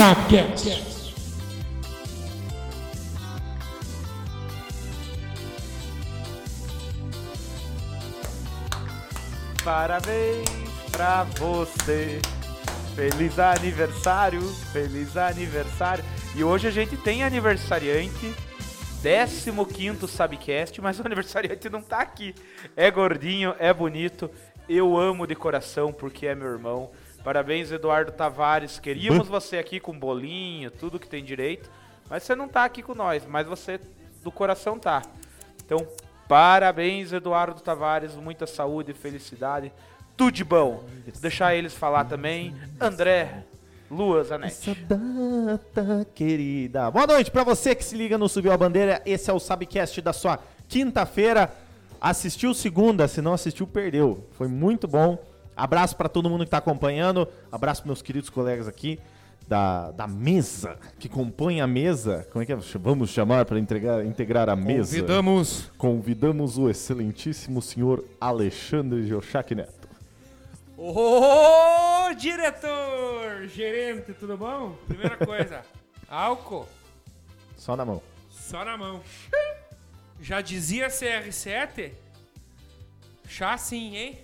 Sapcast. Parabéns pra você. Feliz aniversário, feliz aniversário. E hoje a gente tem aniversariante, 15 Sabcast, mas o aniversariante não tá aqui. É gordinho, é bonito, eu amo de coração porque é meu irmão. Parabéns, Eduardo Tavares. Queríamos você aqui com bolinho, tudo que tem direito, mas você não tá aqui com nós, mas você do coração tá. Então, parabéns, Eduardo Tavares, muita saúde e felicidade. Tudo de bom. Vou deixar eles falar também. André, Lua Zanetti. Essa data querida. Boa noite pra você que se liga no Subiu a Bandeira. Esse é o Sabcast da sua quinta-feira. Assistiu segunda, se não assistiu, perdeu. Foi muito bom. Abraço pra todo mundo que tá acompanhando. Abraço pros meus queridos colegas aqui da, da mesa, que compõem a mesa. Como é que é? vamos chamar para integrar, integrar a mesa? Convidamos. Convidamos o excelentíssimo senhor Alexandre Jochak Neto. Ô, diretor! Gerente, tudo bom? Primeira coisa, álcool, Só na mão. só na mão. Já dizia CR7? Chá sim, hein?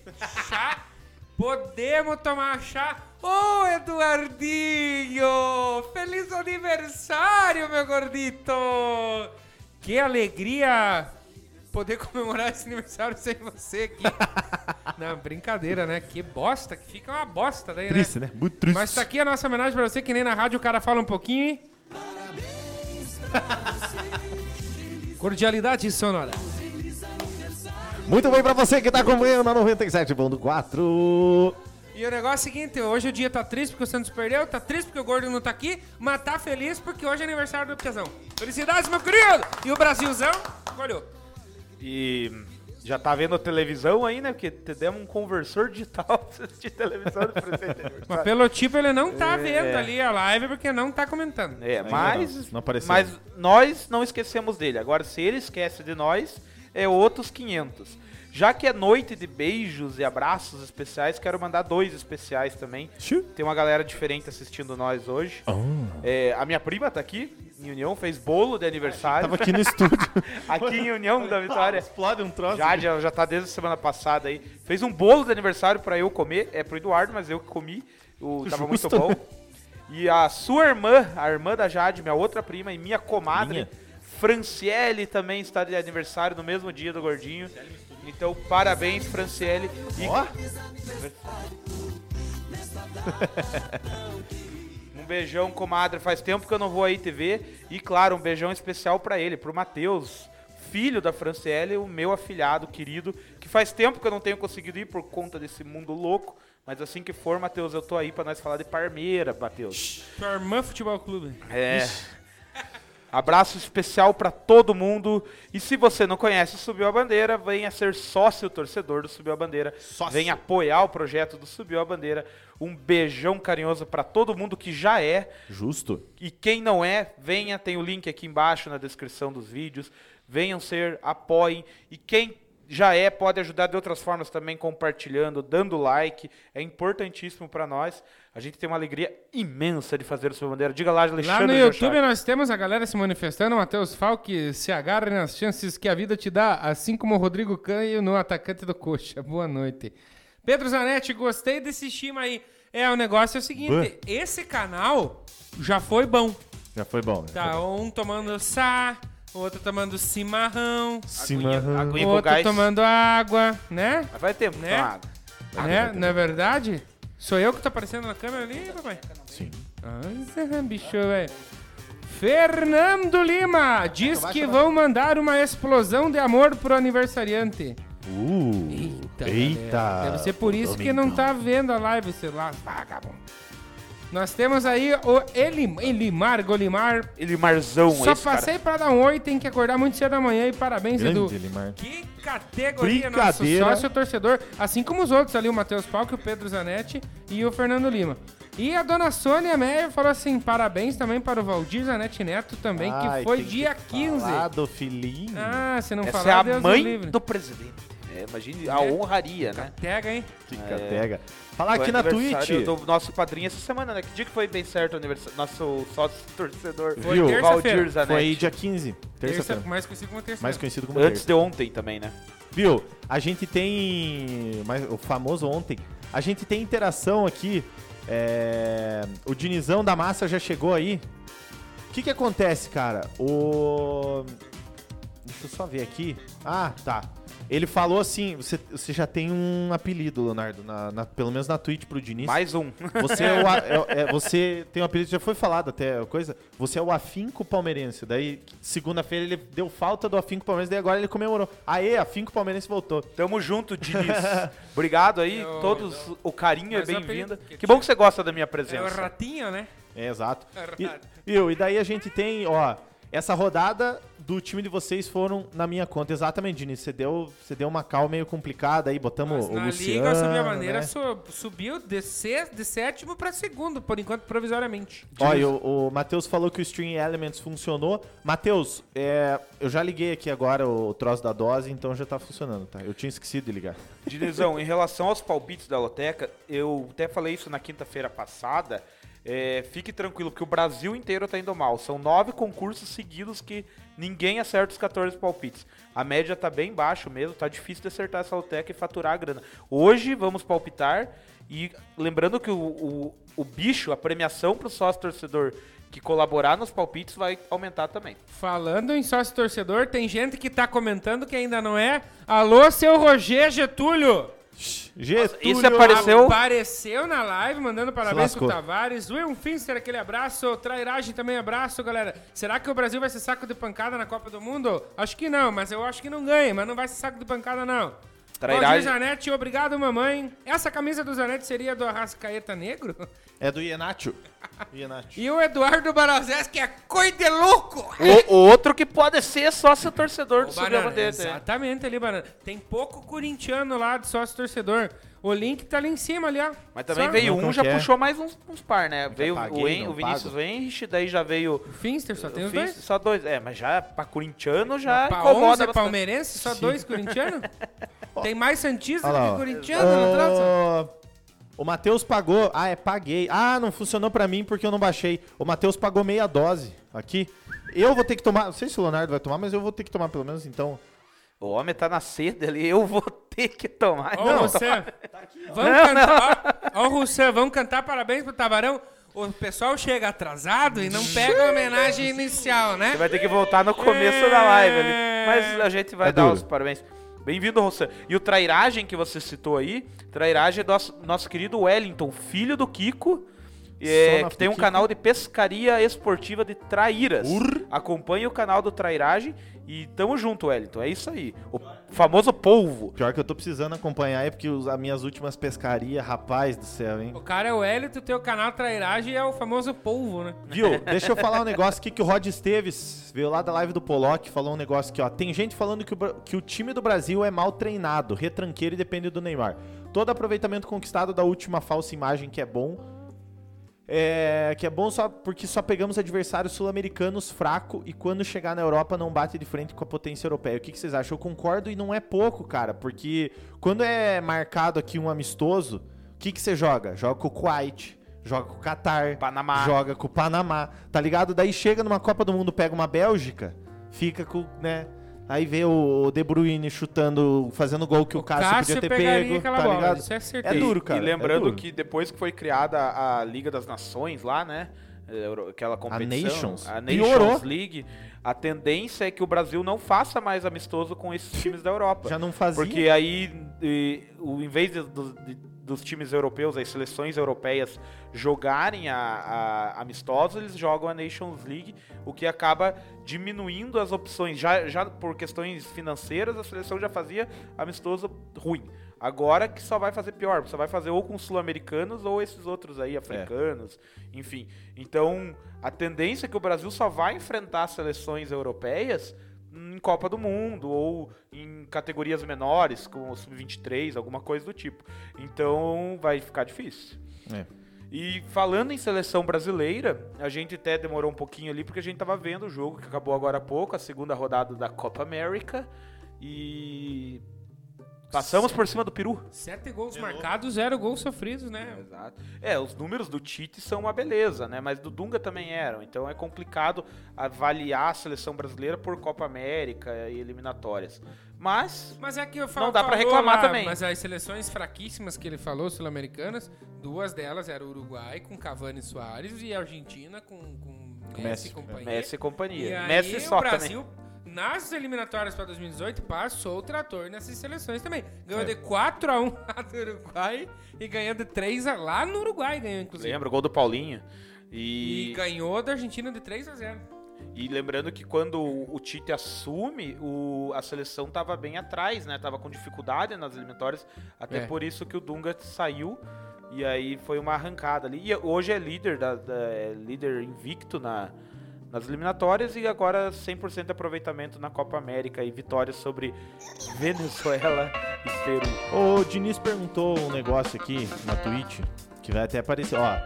Chá? Podemos tomar chá? Ô, Eduardinho! Feliz aniversário, meu gordito! Que alegria poder comemorar esse aniversário sem você aqui. Não, brincadeira, né? Que bosta, que fica uma bosta daí, né? Triste, né? Muito triste. Mas tá aqui a nossa homenagem pra você, que nem na rádio o cara fala um pouquinho. hein? Cordialidade sonora. Muito bem pra você que tá acompanhando na 97.4. E o negócio é o seguinte, hoje o dia tá triste porque o Santos perdeu, tá triste porque o Gordo não tá aqui, mas tá feliz porque hoje é aniversário do Piazão. Felicidades, meu querido! E o Brasilzão, olhou. E já tá vendo a televisão aí, né? Porque te demos um conversor digital pra assistir televisão do presente Mas pelo tipo ele não tá É. vendo ali a live porque não tá comentando. É, mas, não, não apareceu. mas nós não esquecemos dele. Agora, se ele esquece de nós, é outros 500. Já que é noite de beijos e abraços especiais, quero mandar dois especiais também. Tem uma galera diferente assistindo nós hoje. É, a minha prima tá aqui, em União, fez bolo de aniversário. Tava aqui no estúdio. aqui em União da Vitória. Explode um troço. Já, já, já tá desde a semana passada aí. Fez um bolo de aniversário pra eu comer. É pro Eduardo, mas eu que comi. O, tava muito Justo. bom. E a sua irmã, a irmã da Jade, minha outra prima e minha comadre, Minha. Franciele, também está de aniversário no mesmo dia do Gordinho. Então, parabéns, Franciele. E... Ó. Um beijão, comadre. Faz tempo que eu não vou aí TV. E claro, um beijão especial pra ele, pro Matheus, filho da Franciele, o meu afilhado querido, que faz tempo que eu não tenho conseguido ir por conta desse mundo louco. Mas assim que for, Matheus, eu tô aí pra nós falar de Parmeira, Matheus. Sua irmã Futebol Clube. É. Abraço especial pra todo mundo. E se você não conhece o Subiu a Bandeira, venha ser sócio torcedor do Subiu a Bandeira. Sócio. Venha apoiar o projeto do Subiu a Bandeira. Um beijão carinhoso pra todo mundo que já é. Justo. E quem não é, venha, tem o link aqui embaixo na descrição dos vídeos. Venham ser, apoiem. E quem já é, pode ajudar de outras formas também, compartilhando, dando like. É importantíssimo pra nós. A gente tem uma alegria imensa de fazer o a Bandeira. Diga lá, Alexandre. Lá no. YouTube nós temos a galera se manifestando. Matheus Falque se agarre nas chances que a vida te dá, assim como o Rodrigo Canho no atacante do Coxa. Boa noite. Pedro Zanetti, gostei desse estima aí. É, o negócio é o seguinte: esse canal já foi bom. Já foi bom. né? Tá, um tomando o outro tomando cimarrão, Cimarrão. aguinha o com outro gás. tomando água, né? Mas vai tempo, Né? né? água. né? Não é verdade? Sou eu que tô aparecendo na câmera ali, papai? Sim. Ai, bicho, velho. Fernando Lima diz que vão mandar uma explosão de amor pro aniversariante. Uh. Eita. Eita. galera. Deve ser por isso que não tá vendo a live, sei lá, vagabundo. Nós temos aí o Elim, Elimar Golimar. Ele Marzão, Só esse cara. passei pra dar um oi, tem que acordar muito cedo da manhã e parabéns, Edu. Grande Elimar. Que categoria, nosso Brincadeira. sócio torcedor, assim como os outros ali, o Matheus Palco, o Pedro Zanetti e o Fernando Lima. E a dona Sônia Meyer falou assim: parabéns também para o Valdir Zanetti Neto também, que Ai, foi tem que dia 15. falar do filhinho. Ah, se não Essa falar, é a Deus mãe livre. do presidente. É, imagine a honraria, né? Pega, hein? Que É. Falar aqui na Twitch. do nosso padrinho essa semana, né? Que dia que foi bem certo o aniversário? Nosso sócio torcedor, Foi Viu? Valdir Zanetti. Foi dia 15, Terça, terça-feira. mais conhecido como terça. Mais conhecido como Antes terça. de ontem também, né? Viu? A gente tem. Mas, o famoso ontem. A gente tem interação aqui. é, O Dinizão da Massa já chegou aí. O que que acontece, cara? O. Deixa eu só ver aqui. Ah, tá. Ele falou assim: você, você já tem um apelido, Leonardo, na, na- pelo menos na Twitch pro Diniz. Mais um. Você, é o é- é- você tem um apelido, já foi falado até coisa. Você é o afinco palmeirense. Daí, segunda-feira, ele deu falta do afinco palmeirense, daí agora ele comemorou. Aê, afinco palmeirense voltou. Tamo junto, Diniz. Obrigado aí, Eu- todos. O carinho é Mas o bem-vindo. que Que bom que você gosta da minha É o presença. ratinho, né? É, exato. É E, rato. viu? E daí a gente tem, ó, essa rodada do time de vocês foram na minha conta. Exatamente, Diniz. Você deu, você deu uma cal meio complicada aí, botamos Mas o na Luciano, Liga, o Subir a Bandeira né? su- subiu de, de sétimo pra segundo, por enquanto, provisoriamente. E o, o Matheus falou que o Stream Elements funcionou. Matheus, é, eu já liguei aqui agora o troço da dose, então já tá funcionando, tá? Eu tinha esquecido de ligar. Dinizão, em relação aos palpites da Loteca, eu até falei isso na quinta-feira passada. É, fique tranquilo, porque o Brasil inteiro tá indo mal. São nove concursos seguidos que ninguém acerta os 14 palpites. A média tá bem baixo mesmo, tá difícil de acertar essa Loteca e faturar a grana. Hoje vamos palpitar e lembrando que o, o, o bicho, a premiação pro sócio torcedor que colaborar nos palpites vai aumentar também. Falando em sócio torcedor, tem gente que tá comentando que ainda não é. Alô, seu Roger Getúlio! Getúlio, esse apareceu- Apareceu na live, mandando parabéns pro Tavares. Will Finster, aquele abraço. Trairagem também, abraço, galera. Será que o Brasil vai ser saco de pancada na Copa do Mundo? Acho que não, mas eu acho que não ganha. Mas não vai ser saco de pancada, não. Trairagem- Valdir Zanetti, obrigado, mamãe. Essa camisa do Zanetti seria do Arrascaeta Negro? É do Ienatio. Ienatio. E o Eduardo Barazés, que é coi de louco! O, o outro que pode ser sócio torcedor do Ô, Subir a Banana, Bandeira. né? Exatamente ali, Banana. Tem pouco corintiano lá de sócio torcedor. O link tá ali em cima ali, ó. Mas também Só- veio Não, um, já que é? puxou mais uns, uns par, né? Veio paguei, o, en, não o Vinícius pago. Henrich, daí já veio Finster, só tem o os Fis- dois? só dois. É, mas já pra corintiano já Pra incomoda 11 bastante. palmeirense, só Sim. dois corintianos? Tem mais santista Olha lá, do ó. que corintiano no troço? Ô, O Matheus pagou. Ah, é paguei. Ah, não funcionou pra mim porque eu não baixei. O Matheus pagou meia dose aqui. Eu vou ter que tomar. Não sei se o Leonardo vai tomar, mas eu vou ter que tomar pelo menos então. O homem tá na sede ali, eu vou ter que tomar. Ó, Não, Rousseff. Vamos cantar. Ó, ó, Rousseff, vamos cantar parabéns pro Tavarão. O pessoal chega atrasado e não pega a homenagem inicial, né? Você vai ter que voltar no começo da live ali. Mas a gente vai É dar duro. os parabéns. Bem-vindo, Rossan. E o Trairagem que você citou aí, Trairagem é nosso, nosso querido Wellington, filho do Kiko, é, que tem um canal de pescaria esportiva de traíras. Acompanhe o canal do Trairagem e tamo junto, Wellington. É isso aí. O famoso polvo. Pior que eu tô precisando acompanhar é porque os- as minhas últimas pescarias, rapaz do céu, hein? O cara é o o teu canal Trairagem é o famoso polvo, né? Viu? Deixa eu falar um negócio aqui que o Rod Esteves veio lá da live do Pollock, falou um negócio aqui, ó. Tem gente falando que o, que o time do Brasil é mal treinado, retranqueiro e depende do Neymar. Todo aproveitamento conquistado da última falsa imagem que é bom. É, que é bom só porque só pegamos adversários sul-americanos fraco e quando chegar na Europa não bate de frente com a potência europeia. O que, que vocês acham? Eu concordo e não é pouco, cara, porque quando é marcado aqui um amistoso, o que, que você joga? Joga com o Kuwait, joga com o Qatar, Panamá. joga com o Panamá, tá ligado? Daí chega numa Copa do Mundo, pega uma Bélgica, fica com, né? Aí vê o De Bruyne chutando, fazendo gol que o, Cássio, podia ter pego, tá bola, ligado? isso é É certeza. duro, cara. e lembrando é que depois que foi criada a Liga das Nações lá, né? Euro- Aquela competição. Nations. A Piorou. Nations League. A tendência é que o Brasil não faça mais amistoso com esses times da Europa. Já não fazia. Porque aí, e, o, em vez de- de- dos times europeus, as seleções europeias jogarem a, a- amistosos, eles jogam a Nations League, o que acaba diminuindo as opções. Já, já por questões financeiras, a seleção já fazia amistoso ruim. Agora que só vai fazer pior, só vai fazer ou com os sul-americanos ou esses outros aí, africanos, enfim. Então, a tendência é que o Brasil só vai enfrentar seleções europeias em Copa do Mundo ou em categorias menores, como o Sub-23, alguma coisa do tipo. Então, vai ficar difícil. É. E falando em seleção brasileira, a gente até demorou um pouquinho ali porque a gente tava vendo o jogo que acabou agora há pouco, a segunda rodada da Copa América. E Passamos por cima do Peru. Sete gols marcados, zero gols sofridos, né? Exato. É, os números do Tite são uma beleza, né? Mas do Dunga também eram. Então é complicado avaliar a seleção brasileira por Copa América e eliminatórias. Mas Mas é que eu falo, Não dá pra falou reclamar lá, também. Mas as seleções fraquíssimas que ele falou, sul-americanas, duas delas eram o Uruguai com Cavani e Soares e a Argentina com, com Messi, Messi, e companhia. Messi e companhia. E aí, Messi só o Brasil, também. Nas eliminatórias para 2018, passou o trator nessas seleções também. Ganhou É. de 4x1 lá do Uruguai e ganhou de 3x lá no Uruguai, ganhou inclusive. Lembra o gol do Paulinho. E E, ganhou da Argentina de 3x0. e lembrando que quando o Tite assume, o, a seleção tava bem atrás, né? Tava com dificuldade nas eliminatórias. Até É. por isso que o Dunga saiu. E aí foi uma arrancada ali. E hoje é líder, da, da- é líder invicto na, nas eliminatórias e agora 100% de aproveitamento na Copa América e vitória sobre Venezuela e Peru. O Diniz perguntou um negócio aqui na Twitch, que vai até aparecer. Ó,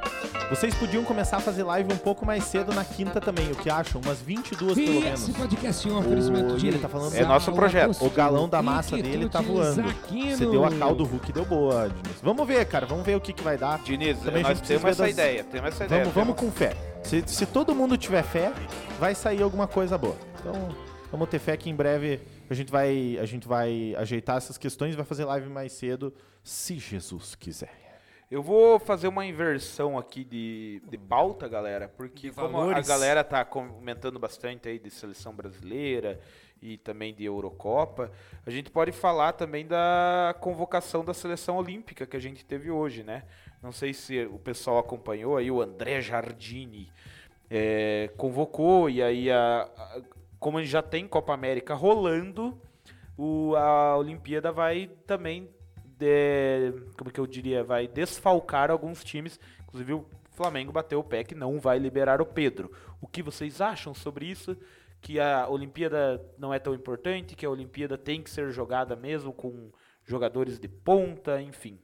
vocês podiam começar a fazer live um pouco mais cedo na quinta também, o que acham? Umas 22 pelo E menos. esse podcast é um oferecimento O- de ele tá falando- É nosso projeto. O galão da massa dele tá voando. Você deu a cal do Hulk, deu boa, Diniz. Vamos ver, cara, vamos ver o que, que vai dar. Diniz, Também nós temos essa das- ideia. Temos essa ideia. Vamos, vamos com fé. Se, se todo mundo tiver fé, vai sair alguma coisa boa. Então, vamos ter fé que em breve a gente vai, a gente vai ajeitar essas questões e vai fazer live mais cedo, se Jesus quiser. Eu vou fazer uma inversão aqui de, de pauta, galera, porque De como a valores. galera tá comentando bastante aí de seleção brasileira e também de Eurocopa, a gente pode falar também da convocação da seleção olímpica que a gente teve hoje, né? Não sei se o pessoal acompanhou aí, o André Jardini é, convocou e aí a, a- como a gente já tem Copa América rolando, o, a Olimpíada vai também de- como que eu diria, vai desfalcar alguns times. Inclusive o Flamengo bateu o pé que não vai liberar o Pedro. O que vocês acham sobre isso? Que a Olimpíada não é tão importante, que a Olimpíada tem que ser jogada mesmo com jogadores de ponta, enfim.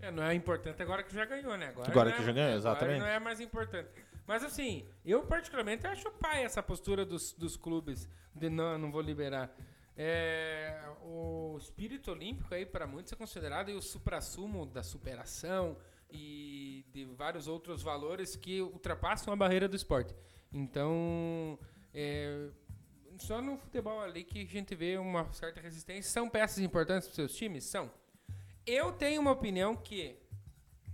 É, não é importante agora que já ganhou, né? Agora, Agora que é- já ganhou, agora exatamente. não é mais importante. Mas assim, eu particularmente acho pai essa postura dos, dos clubes de não, não vou liberar. É, o espírito olímpico aí para muitos é considerado o suprassumo da superação e de vários outros valores que ultrapassam a barreira do esporte. Então, é, só no futebol ali que a gente vê uma certa resistência. São peças importantes para seus times? São. Eu tenho uma opinião que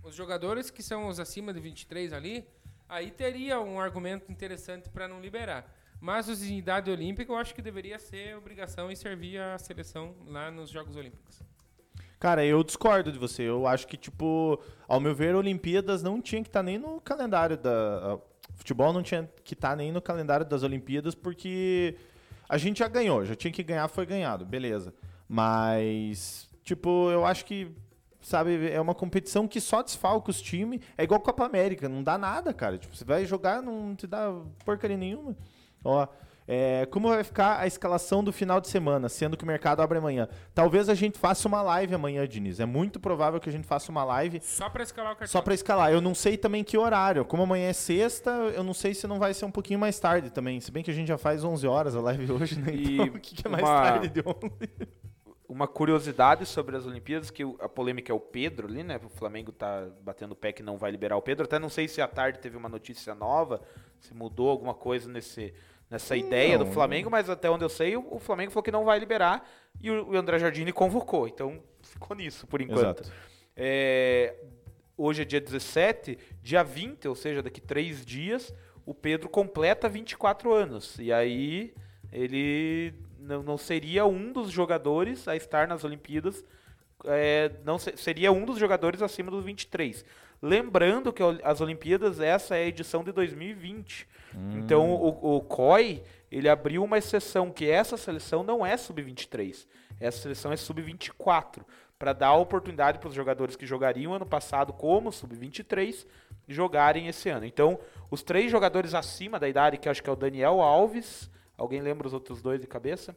os jogadores que são os acima de 23 ali, aí teria um argumento interessante para não liberar. Mas os em idade olímpica, eu acho que deveria ser obrigação e servir a seleção lá nos Jogos Olímpicos. Cara, eu discordo de você. Eu acho que, tipo, ao meu ver, Olimpíadas não tinha que estar nem no calendário da. Futebol não tinha que estar nem no calendário das Olimpíadas, porque a gente já ganhou, já tinha que ganhar, foi ganhado, beleza. Mas, tipo, eu acho que, sabe, é uma competição que só desfalca os times. É igual Copa América, não dá nada, cara. Tipo, você vai jogar, não te dá porcaria nenhuma. Ó, é, como vai ficar a escalação do final de semana, sendo que o mercado abre amanhã? Talvez a gente faça uma live amanhã, Diniz. É muito provável que a gente faça uma live Só para escalar o cartão. só pra escalar. Eu não sei também que horário. Como amanhã é sexta, eu não sei se não vai ser um pouquinho mais tarde também. Se bem que a gente já faz 11 horas a live hoje, né? E Então, o que, que é mais uma- tarde de 11? Uma curiosidade sobre as Olimpíadas, que a polêmica é o Pedro ali, né? O Flamengo tá batendo o pé que não vai liberar o Pedro. Até não sei se à tarde teve uma notícia nova, se mudou alguma coisa nesse, nessa ideia do Não. Flamengo, mas até onde eu sei, o, Flamengo falou que não vai liberar e o, André Jardine convocou. Então ficou nisso por enquanto. É, hoje é dia 17, dia 20, ou seja, daqui três dias, o Pedro completa 24 anos. E aí ele não, não seria um dos jogadores a estar nas Olimpíadas, é, não se- seria um dos jogadores acima dos 23. Lembrando que as Olimpíadas, essa é a edição de 2020. Então o, o COI, ele abriu uma exceção que essa seleção não é sub-23. Essa seleção é sub-24 para dar a oportunidade para os jogadores que jogariam ano passado como sub-23 jogarem esse ano. Então, os três jogadores acima da idade, que acho que é o Daniel Alves, alguém lembra os outros dois de cabeça?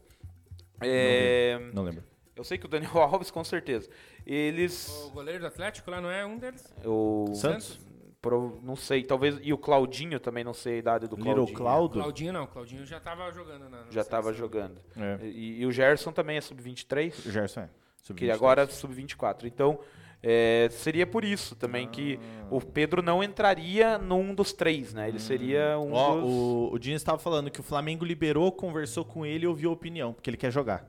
É, Não lembro. eu sei que o Daniel Alves, com certeza. Eles. O goleiro do Atlético lá não é um deles? O Santos? Pro- não sei, talvez. E o Claudinho também, não sei a idade do Little Claudinho. Cláudio? Claudinho não, Claudinho já tava jogando na. na Já estava jogando. É. E, e o Gerson também é sub-23. Gerson é. que agora é sub-24. Então, é, seria por isso também que o Pedro não entraria num dos três, né? Ele seria um Ó, dos... o, o Diniz estava falando que o Flamengo liberou, conversou com ele e ouviu a opinião, porque ele quer jogar.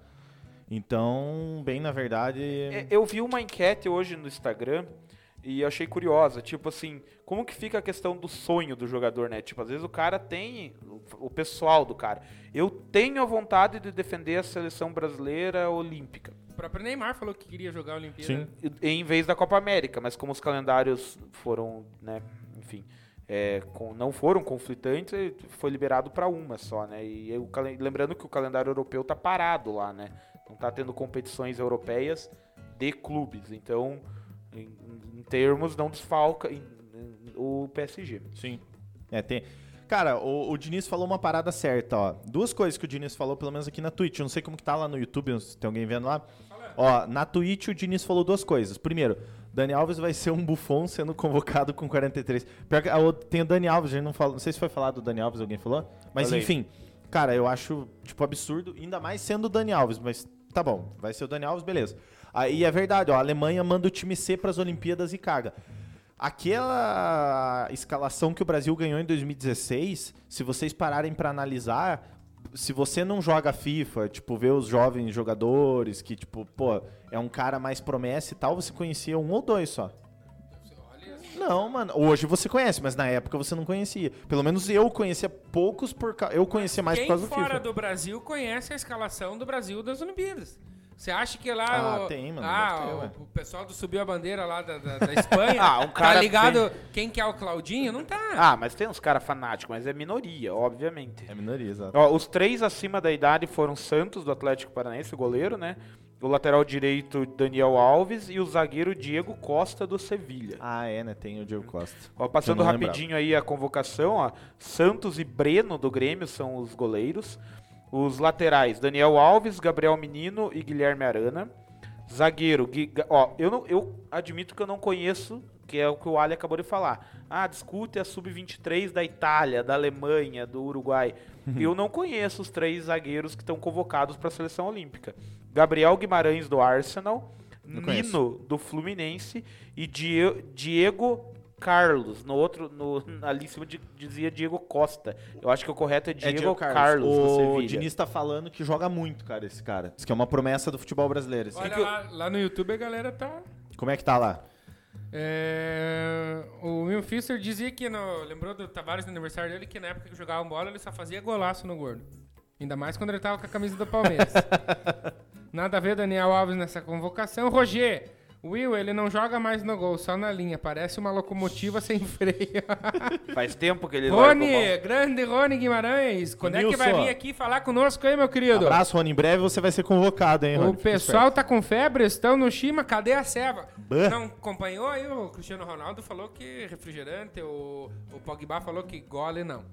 Então, bem na verdade. É, Eu vi uma enquete hoje no Instagram e achei curiosa, tipo assim, como que fica a questão do sonho do jogador, né? Tipo, às vezes o cara tem, o pessoal do cara, eu tenho a vontade de defender a seleção brasileira olímpica, O próprio Neymar falou que queria jogar a Olimpíada. Sim. e- em vez da Copa América, mas como os calendários foram, né, enfim, é, com- não foram conflitantes, foi liberado para uma só, né? E o calen- lembrando que o calendário europeu tá parado lá, né? Não tá tendo competições europeias de clubes, então em, em termos não desfalca em- em- o PSG. Sim. É, tem. Cara, o, o Diniz falou uma parada certa, ó. Duas coisas que o Diniz falou, pelo menos aqui na Twitch. Eu não sei como que tá lá no YouTube, se tem alguém vendo lá. Ó, na Twitch o Diniz falou duas coisas. Primeiro, Dani Alves vai ser um bufão sendo convocado com 43. Pior que a outra- tem o Dani Alves, a gente não fala, não sei se foi falado do Dani Alves, alguém falou? Mas Falei. enfim, cara, eu acho tipo absurdo, ainda mais sendo o Dani Alves, mas tá bom, vai ser o Dani Alves, beleza. Aí é verdade, ó, a Alemanha manda o time C para as Olimpíadas e caga. Aquela escalação que o Brasil ganhou em 2016, se vocês pararem pra analisar, se você não joga FIFA, tipo, vê os jovens jogadores que, tipo, pô, é um cara mais promessa e tal, você conhecia um ou dois só. Não, mano. Hoje você conhece, mas na época você não conhecia. Pelo menos eu conhecia poucos por causa. Eu conhecia mais quem por causa do fora FIFA. do Brasil conhece a escalação do Brasil das Olimpíadas. Você acha que lá Ah, o, tem, mano, ah, ter, o- o, pessoal do subiu a bandeira lá da, da, da Espanha Ah, um tá cara ligado quem que é o Claudinho? Não tá. Ah, mas tem uns caras fanáticos, mas é minoria, obviamente. É minoria, exato. Ó, os três acima da idade foram Santos, do Atlético Paranaense, o goleiro, né? O lateral direito, Daniel Alves, e o zagueiro Diego Costa, do Sevilha. Ah, é, né? Tem o Diego Costa. Ó, passando rapidinho aí a convocação, ó. Santos e Breno do Grêmio são os goleiros. Os laterais, Daniel Alves, Gabriel Menino e Guilherme Arana. Zagueiro, Gui- ó, eu, não, eu admito que eu não conheço, que é o que o Ali acabou de falar. Ah, discute a sub-23 da Itália, da Alemanha, do Uruguai. eu não conheço os três zagueiros que estão convocados para a seleção olímpica. Gabriel Guimarães do Arsenal, Nino do Fluminense e Die- Diego Carlos. No outro, no, ali em cima di- dizia Diego Costa. Eu acho que o correto é Diego, Carlos, do O. Diniz tá falando que joga muito, cara, esse cara. Diz que é uma promessa do futebol brasileiro. esse. Olha que eu- lá, lá no YouTube a galera tá. Como é que tá lá? É, o Will Fischer dizia que no, lembrou do Tavares no aniversário dele que na época que jogava bola ele só fazia golaço no gordo. Ainda mais quando ele tava com a camisa do Palmeiras. Nada a ver Daniel Alves nessa convocação. Roger, Will, ele não joga mais no gol, só na linha. Parece uma locomotiva sem freio. Faz tempo que ele Rony, grande Rony Guimarães. Quando é que vai Nilson. vir aqui falar conosco aí, meu querido? Abraço, Rony. Em breve você vai ser convocado, hein, Rony? O pessoal tá com febre, estão no Shima, cadê a ceva? Bah. Não acompanhou aí? O Cristiano Ronaldo falou que refrigerante, o, o Pogba falou que gole não.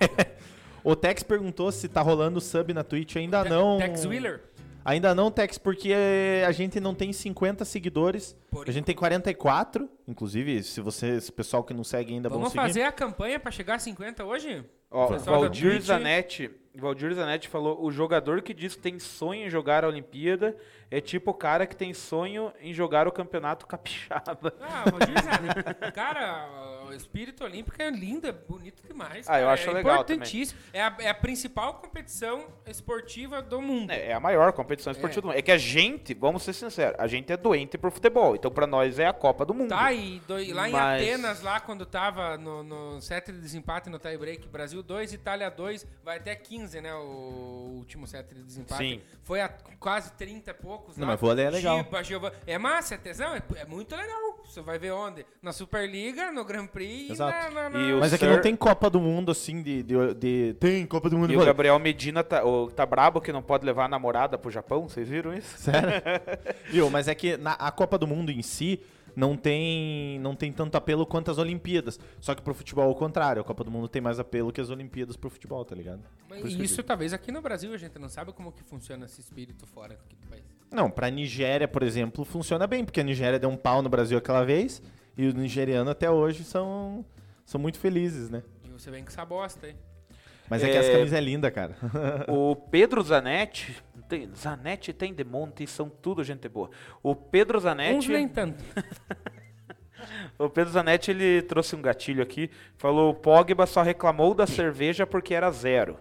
O Tex perguntou se tá rolando sub na Twitch. Ainda Te- não. Tex Wheeler? Ainda não, Tex, porque eh, a gente não tem 50 seguidores. Por a gente tem 44. Inclusive, se você, esse pessoal que não segue ainda, Vamos vão seguir. fazer a campanha pra chegar a 50 hoje? Ó, da Valdir. Zanetti, Valdir Zanetti falou: o jogador que diz que tem sonho em jogar a Olimpíada é tipo o cara que tem sonho em jogar o campeonato capixaba. Ah, vou dizer? Cara, o espírito olímpico é lindo, é bonito demais. Ah, eu cara. acho é legal importantíssimo. É a, é a principal competição esportiva do mundo. É, é a maior competição esportiva do mundo. É que a gente, vamos ser sinceros, a gente é doente por futebol. Então, pra nós é a Copa do Mundo. Tá, e do- lá em Mas- Atenas, lá quando tava no, no set de desempate no tie break, Brasil 2, Itália 2, vai até 15, né? O último set de desempate. Sim. Foi a quase 30 e poucos. Não, lá. mas vôlei é legal. Giba, Giova- É massa, é tesão, é, é muito legal. Você vai ver onde? Na Superliga, no Grand Prix Exato. e na... na- E na- o Mas é que Sir- não tem Copa do Mundo, assim, de... de, de- Tem Copa do Mundo de E o vôlei. Gabriel Medina tá, o- tá brabo que não pode levar a namorada pro Japão, vocês viram isso? Sério? Viu, mas é que na, a Copa do Mundo em si não tem, não tem tanto apelo quanto as Olimpíadas. Só que pro futebol é o contrário. A Copa do Mundo tem mais apelo que as Olimpíadas pro futebol, tá ligado? Por isso Isso talvez aqui no Brasil a gente não sabe como que funciona esse espírito fora aqui do país. Não, pra Nigéria, por exemplo, funciona bem, porque a Nigéria deu um pau no Brasil aquela vez e os nigerianos até hoje são, são muito felizes, né? E você vem com essa bosta aí. Mas é, que essa camisa é linda, cara. O Pedro Zanetti. Tem, Zanetti tem de monte, são tudo gente boa. O Pedro Uns Zanetti. nem tanto. O Pedro Zanetti ele trouxe um gatilho aqui. Falou: o Pogba só reclamou da cerveja porque era zero.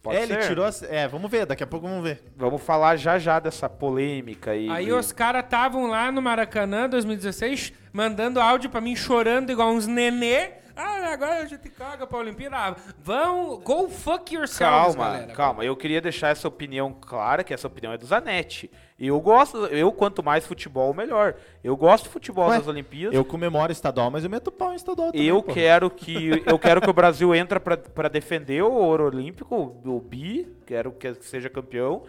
Pode é, ele ser? tirou. as- É, vamos ver, daqui a pouco vamos ver. Vamos falar já já dessa polêmica aí. Aí os caras estavam lá no Maracanã 2016, mandando áudio pra mim chorando igual uns nenê. Ah, agora a gente caga pra Olimpíada. Ah, vão, go fuck yourselves, Calma, galera. calma. Eu queria deixar essa opinião clara, que essa opinião é do Zanetti. Eu gosto, eu quanto mais futebol, melhor. Eu gosto de futebol Ué, das Olimpíadas. Eu comemoro estadual, mas eu meto pau em estadual também. Eu pô. quero que eu quero que o Brasil entre para defender o ouro olímpico, o, o bi, quero que seja campeão.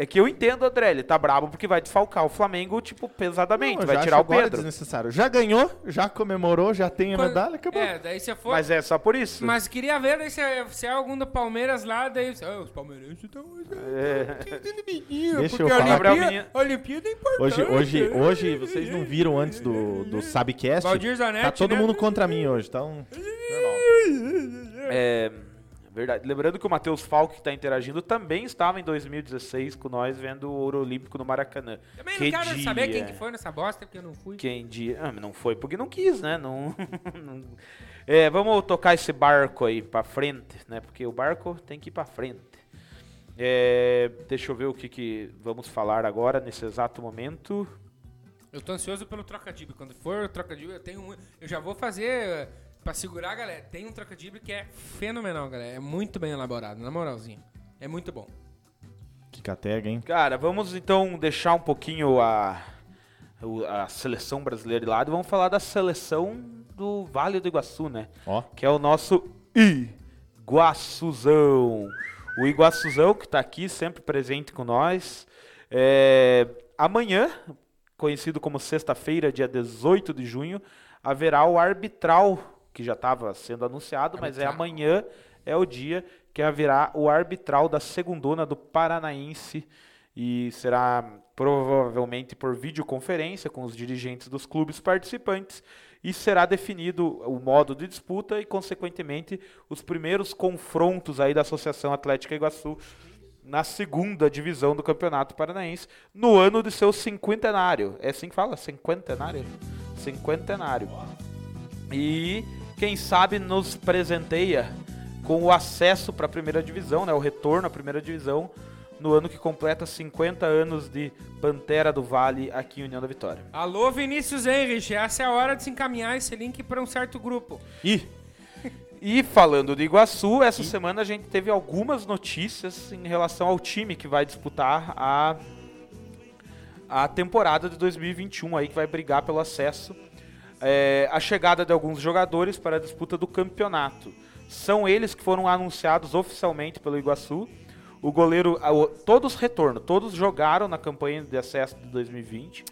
É que eu entendo, André, ele tá brabo porque vai desfalcar o Flamengo, tipo, pesadamente, Não, vai tirar o Pedro. desnecessário. Já ganhou, já comemorou, já tem a medalha, acabou. É, daí você foi. Mas é só por isso. Mas queria ver daí se, se é algum do Palmeiras lá, daí. Ah, os palmeirenses estão. Deixa porque eu a falar. Gabriel Olimpíada, a Olimpíada é importante. Hoje, hoje, hoje, vocês não viram antes do, do Sabcast? Valdir Zanetti, Tá todo né? mundo contra mim hoje, então... É verdade. Lembrando que o Matheus Falck, que tá interagindo, também estava em 2016 com nós vendo o ouro olímpico no Maracanã. Também Que não quero dia. saber quem que foi nessa bosta, porque eu não fui. Quem dia. Ah, não foi porque não quis, né? Não. É, vamos tocar esse barco aí pra frente, né? Porque o barco tem que ir pra frente. É, deixa eu ver o que, que vamos falar agora nesse exato momento. Eu tô ansioso pelo trocadilho. Quando for o trocadilho, eu tenho um. Eu já vou fazer. Pra segurar, galera. Tem um trocadilho que é fenomenal, galera. É muito bem elaborado, na moralzinha. É muito bom. Que catega, hein? Cara, vamos então deixar um pouquinho a, a seleção brasileira de lado e vamos falar da seleção do Vale do Iguaçu, né? Ó, que é o nosso Iguaçuzão. O Iguaçuzão que está aqui sempre presente com nós. É, amanhã, conhecido como sexta-feira, dia 18 de junho, haverá o arbitral, que já estava sendo anunciado, mas é amanhã, é o dia que haverá o arbitral da segundona do Paranaense e será provavelmente por videoconferência com os dirigentes dos clubes participantes e será definido o modo de disputa e consequentemente os primeiros confrontos aí da Associação Atlética Iguaçu na segunda divisão do Campeonato Paranaense no ano de seu cinquentenário. É assim que fala? Cinquentenário? Cinquentenário. E quem sabe nos presenteia com o acesso para a primeira divisão, né, o retorno à primeira divisão no ano que completa 50 anos de Pantera do Vale aqui em União da Vitória. Alô, Vinícius Henrich. Essa é a hora de se encaminhar esse link para um certo grupo. Ih, E falando do Iguaçu, essa semana a gente teve algumas notícias em relação ao time que vai disputar a, a temporada de 2021 aí, que vai brigar pelo acesso. É, a chegada de alguns jogadores para a disputa do campeonato. São eles que foram anunciados oficialmente pelo Iguaçu. O goleiro, todos retornam, todos jogaram na campanha de acesso de 2020.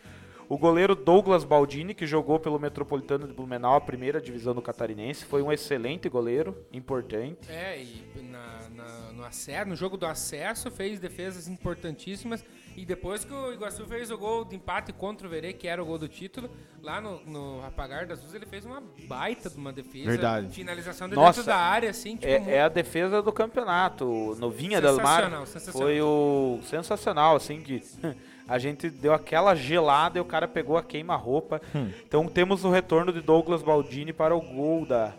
O goleiro Douglas Baldini, que jogou pelo Metropolitano de Blumenau, a primeira divisão do Catarinense, foi um excelente goleiro, importante. É, e na, na- no, acesso, no jogo do acesso fez defesas importantíssimas. E depois que o Iguaçu fez o gol de empate contra o Verê, que era o gol do título, lá no, no Apagar das Luzes, ele fez uma baita de uma defesa. Verdade. Finalização de Nossa, dentro da área, assim, tipo, muito- É, é a defesa do campeonato. Novinha Del Mar Sensacional, sensacional. foi o sensacional, assim, que a gente deu aquela gelada e o cara pegou a queima-roupa. Então temos o retorno de Douglas Baldini para o gol da,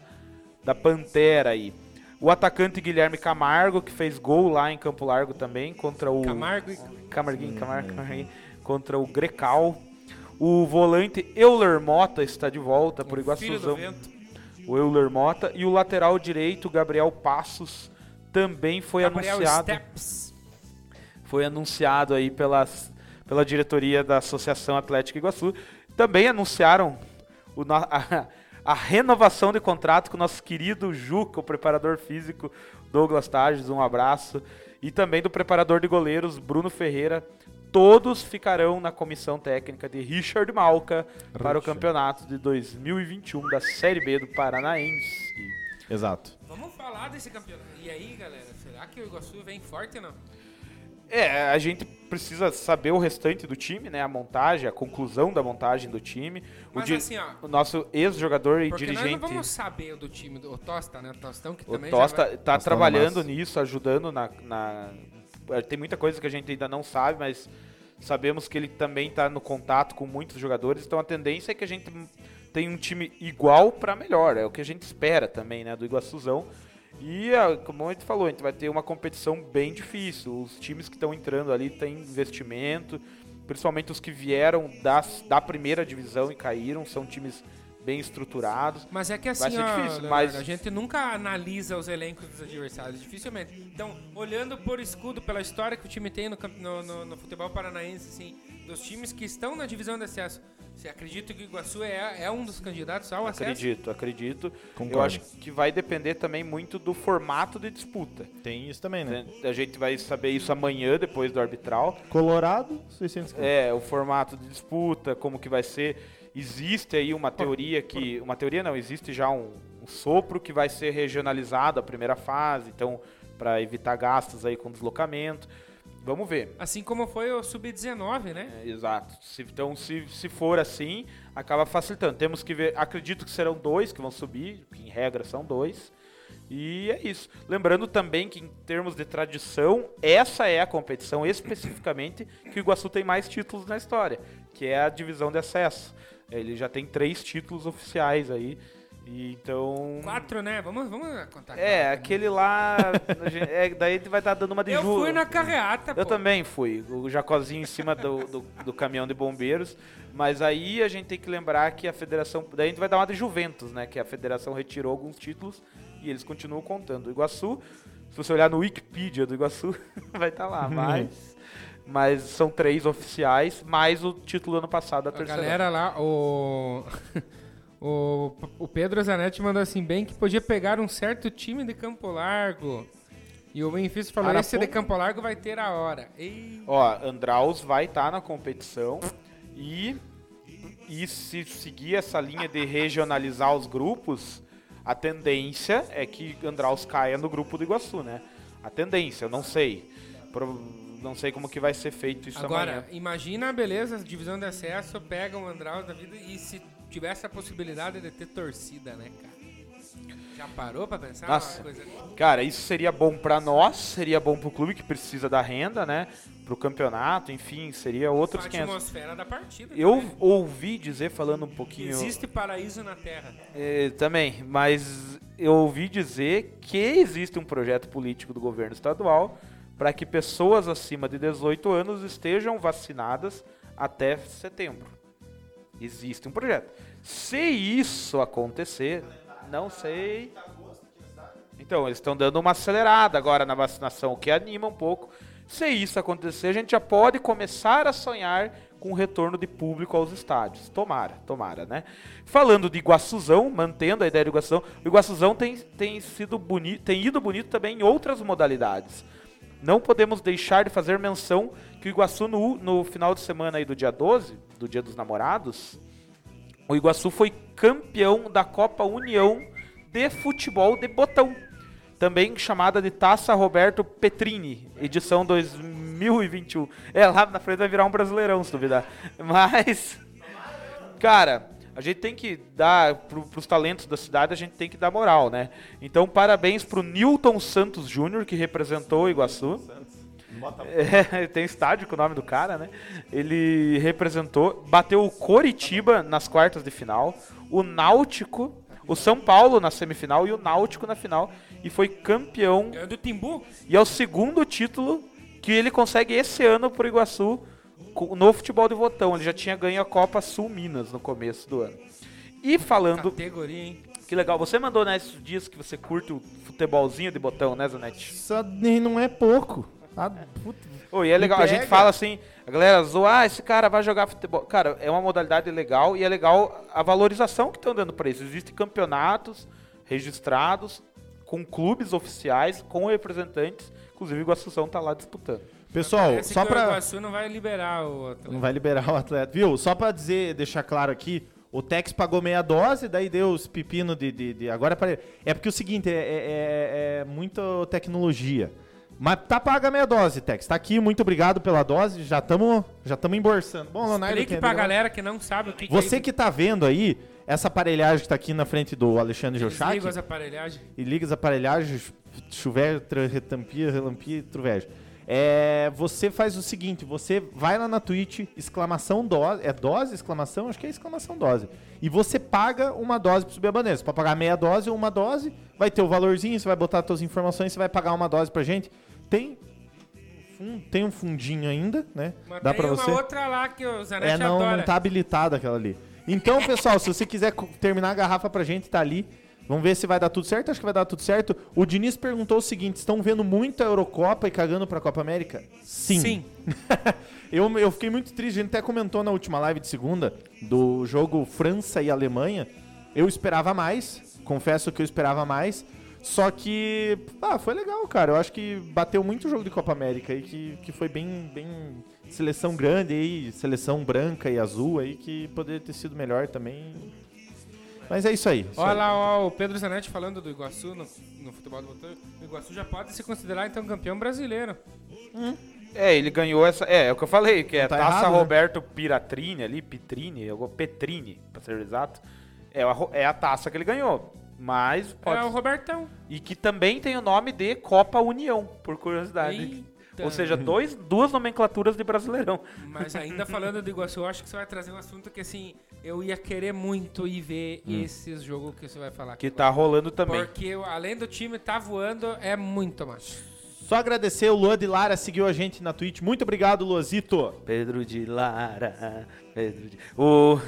da Pantera aí. O atacante Guilherme Camargo, que fez gol lá em Campo Largo também, contra o... Camargo e Camarguinho, Camargo, Camarguinho, contra o Grecal. O volante Euler Mota está de volta por Iguaçuzão. o Euler Mota. E o lateral direito Gabriel Passos também foi Gabriel anunciado. Steps. foi anunciado aí pelas, pela diretoria da Associação Atlética Iguaçu. Também anunciaram o a, a renovação de contrato com o nosso querido Juca, o preparador físico Douglas Tages, um abraço e também do preparador de goleiros Bruno Ferreira Todos ficarão na comissão técnica de Richard Malca para o Richard. campeonato de 2021 da Série B do Paranaense. exato. Vamos falar desse campeonato. E aí, galera, será que o Iguaçu vem forte ou não? É, a gente precisa saber o restante do time, né? A montagem, a conclusão da montagem do time. O, Mas di- assim, ó, o nosso ex-jogador e Porque dirigente. nós não vamos saber do time do o Tosta, né? O Tostão que O também Tosta já vai... tá Tostão trabalhando massa. nisso, ajudando na, na- eh, Tem muita coisa que a gente ainda não sabe, mas sabemos que ele também tá no contato com muitos jogadores, então a tendência é que a gente tenha um time igual para melhor, é o que a gente espera também, né, do Iguaçuzão. E, ah, como a gente falou, a gente vai ter uma competição bem difícil. Os times que estão entrando ali têm investimento, principalmente os que vieram das, da primeira divisão e caíram, são times bem estruturados. Mas é que assim, ó, difícil, Leonardo, mas- a gente nunca analisa os elencos dos adversários, dificilmente. Então, olhando por escudo, pela história que o time tem no, no, no- no futebol paranaense, assim, dos times que estão na divisão de acesso, você acredita que o Iguaçu é, é um dos candidatos ao acesso? Acredito, acredito. Concordo. Eu acho que vai depender também muito do formato de disputa. Tem isso também, né? A gente vai saber isso amanhã, depois do arbitral. Colorado, 600 quilos. É, o formato de disputa, como que vai ser. Existe aí uma teoria que. Uma teoria não, existe já um, um sopro que vai ser regionalizado a primeira fase, então, para evitar gastos aí com deslocamento. Vamos ver. Assim como foi o Sub-19, né? É, exato. Se- então, se, se for assim, acaba facilitando. Temos que ver. Acredito que serão dois que vão subir, que em regra são dois. E é isso. Lembrando também que, em termos de tradição, essa é a competição especificamente que o Iguaçu tem mais títulos na história, que é a divisão de acesso. Ele já tem três títulos oficiais aí. E então. Quatro, né? Vamos, vamos contar. É, quatro, né? aquele lá. é, daí ele vai estar dando uma de Eu Ju- fui na carreata, eu pô. também fui, o Jacozinho em cima do, do, do caminhão de bombeiros. Mas aí a gente tem que lembrar que a federação. Daí a gente vai dar uma de Juventus, né? Que a federação retirou alguns títulos e eles continuam contando. O Iguaçu, se você olhar no Wikipedia do Iguaçu, vai estar lá. Mas, mas são três oficiais, mais o título do ano passado da A terceira. galera lá, o. o, o Pedro Zanetti mandou assim bem que podia pegar um certo time de Campo Largo. E o Benfica falou: Araponga. esse de Campo Largo vai ter a hora. Ó, Andraus vai estar na competição e, e se seguir essa linha de regionalizar os grupos, a tendência é que Andraus caia no grupo do Iguaçu, né? A tendência, eu não sei. Pro- não sei como que vai ser feito isso Agora, amanhã. imagina, beleza, divisão de acesso, pega um Andraus da vida e se tivesse a possibilidade de ter torcida, né, cara? Já parou pra pensar Nossa. coisa? Cara, isso seria bom pra nós, seria bom pro clube que precisa da renda, né? Pro campeonato, enfim, seria A outros 500. atmosfera da partida. Eu também. ouvi dizer, falando um pouquinho... Existe paraíso na Terra. É, também, mas eu ouvi dizer que existe um projeto político do governo estadual para que pessoas acima de 18 anos estejam vacinadas até setembro. Existe um projeto. Se isso acontecer, não sei. Então, eles estão dando uma acelerada agora na vacinação, o que anima um pouco. Se isso acontecer, a gente já pode começar a sonhar com o retorno de público aos estádios. Tomara, tomara, né? Falando de Iguaçuzão, mantendo a ideia do Iguaçuzão, o Iguaçuzão tem, tem sido bonito, tem ido bonito também em outras modalidades. Não podemos deixar de fazer menção que o Iguaçu no, no final de semana aí do dia 12, do dia dos namorados, o Iguaçu foi campeão da Copa União de Futebol de Botão. Também chamada de Taça Roberto Petrini, edição 2021. É, lá na frente vai virar um brasileirão, se duvidar. Mas, cara, a gente tem que dar, pro, pros talentos da cidade, a gente tem que dar moral, né? Então, parabéns pro Newton Santos Júnior, que representou o Iguaçu. É, tem estádio com o nome do cara, né? Ele representou, bateu o Coritiba nas quartas de final, o Náutico, o São Paulo na semifinal e o Náutico na final e foi campeão. Ganhou do Timbu? E é o segundo título que ele consegue esse ano pro Iguaçu no futebol de botão. Ele já tinha ganho a Copa Sul Minas no começo do ano. E falando, Categoria, hein? que legal, você mandou nesses dias que você curte o futebolzinho de botão, né, Zanetti? Só nem- não é pouco. Ah, puta. Ô, e é legal, a gente fala assim, a galera zoa, ah, esse cara vai jogar futebol. Cara, é uma modalidade legal e é legal a valorização que estão dando pra isso. Existem campeonatos registrados com clubes oficiais, com representantes, inclusive o Iguaçuzão tá lá disputando. Pessoal, Parece só que o. Iguaçu não vai liberar o outro. Não vai liberar o atleta. Viu? Só pra dizer, deixar claro aqui, o Tex pagou meia dose, daí deu os pepino de. de, de- agora para É porque o seguinte, é, é, é- é muita tecnologia. Mas tá paga a meia dose, Tex. Tá aqui, muito obrigado pela dose. Já estamos já tamo embolsando. Bom, Leonardo, Explique quer pra ligar? galera que não sabe o que, Você que que tá vendo aí, essa aparelhagem que tá aqui na frente do Alexandre é. Geuchac, Desliga as aparelhagens. e liga as aparelhagens, chuveiro, retampia, relampia e truveja. É, você faz o seguinte, você vai lá na Twitch, exclamação dose, é dose, exclamação? Acho que é exclamação dose. E você paga uma dose pra subir a bandeira. Você pode pagar meia dose ou uma dose, vai ter o valorzinho, você vai botar as suas informações, você vai pagar uma dose pra gente. Tem, fun- tem um fundinho ainda, né? Mas Dá tem pra uma você? outra lá que o Zanetti É, não, adora. não tá habilitada aquela ali. Então, pessoal, se você quiser terminar a garrafa pra gente, tá ali. Vamos ver se vai dar tudo certo. Acho que vai dar tudo certo. O Diniz perguntou o seguinte: estão vendo muita Eurocopa e cagando pra Copa América? Sim. Sim. eu, eu fiquei muito triste. A gente até comentou na última live de segunda do jogo França e Alemanha. Eu esperava mais. Confesso que eu esperava mais. Só que, ah, foi legal, cara. Eu acho que bateu muito jogo de Copa América aí, que, que foi bem, bem seleção grande aí, seleção branca e azul aí, que poderia ter sido melhor também. Mas é isso aí. isso Olha aí. lá, ó, o Pedro Zanetti falando do Iguaçu no, no futebol do botão. O Iguaçu já pode se considerar então campeão brasileiro. É, ele ganhou essa. É, é o que eu falei, que é a tá taça errado, né? Roberto Piratrini ali, Pitrini, algo- Petrini, pra ser exato. É a, é a taça que ele ganhou. Mas pode. É o Robertão. E que também tem o nome de Copa União, por curiosidade. Eita. Ou seja, dois, duas nomenclaturas de Brasileirão. Mas ainda falando do Iguaçu, eu acho que você vai trazer um assunto que assim, eu ia querer muito ir ver esses jogos que você vai falar. Que tá rolando também. Porque além do time tá voando, é muito mais. Só agradecer o Luan de Lara, seguiu a gente na Twitch. Muito obrigado, Luazito. Pedro de Lara. Pedro de... O,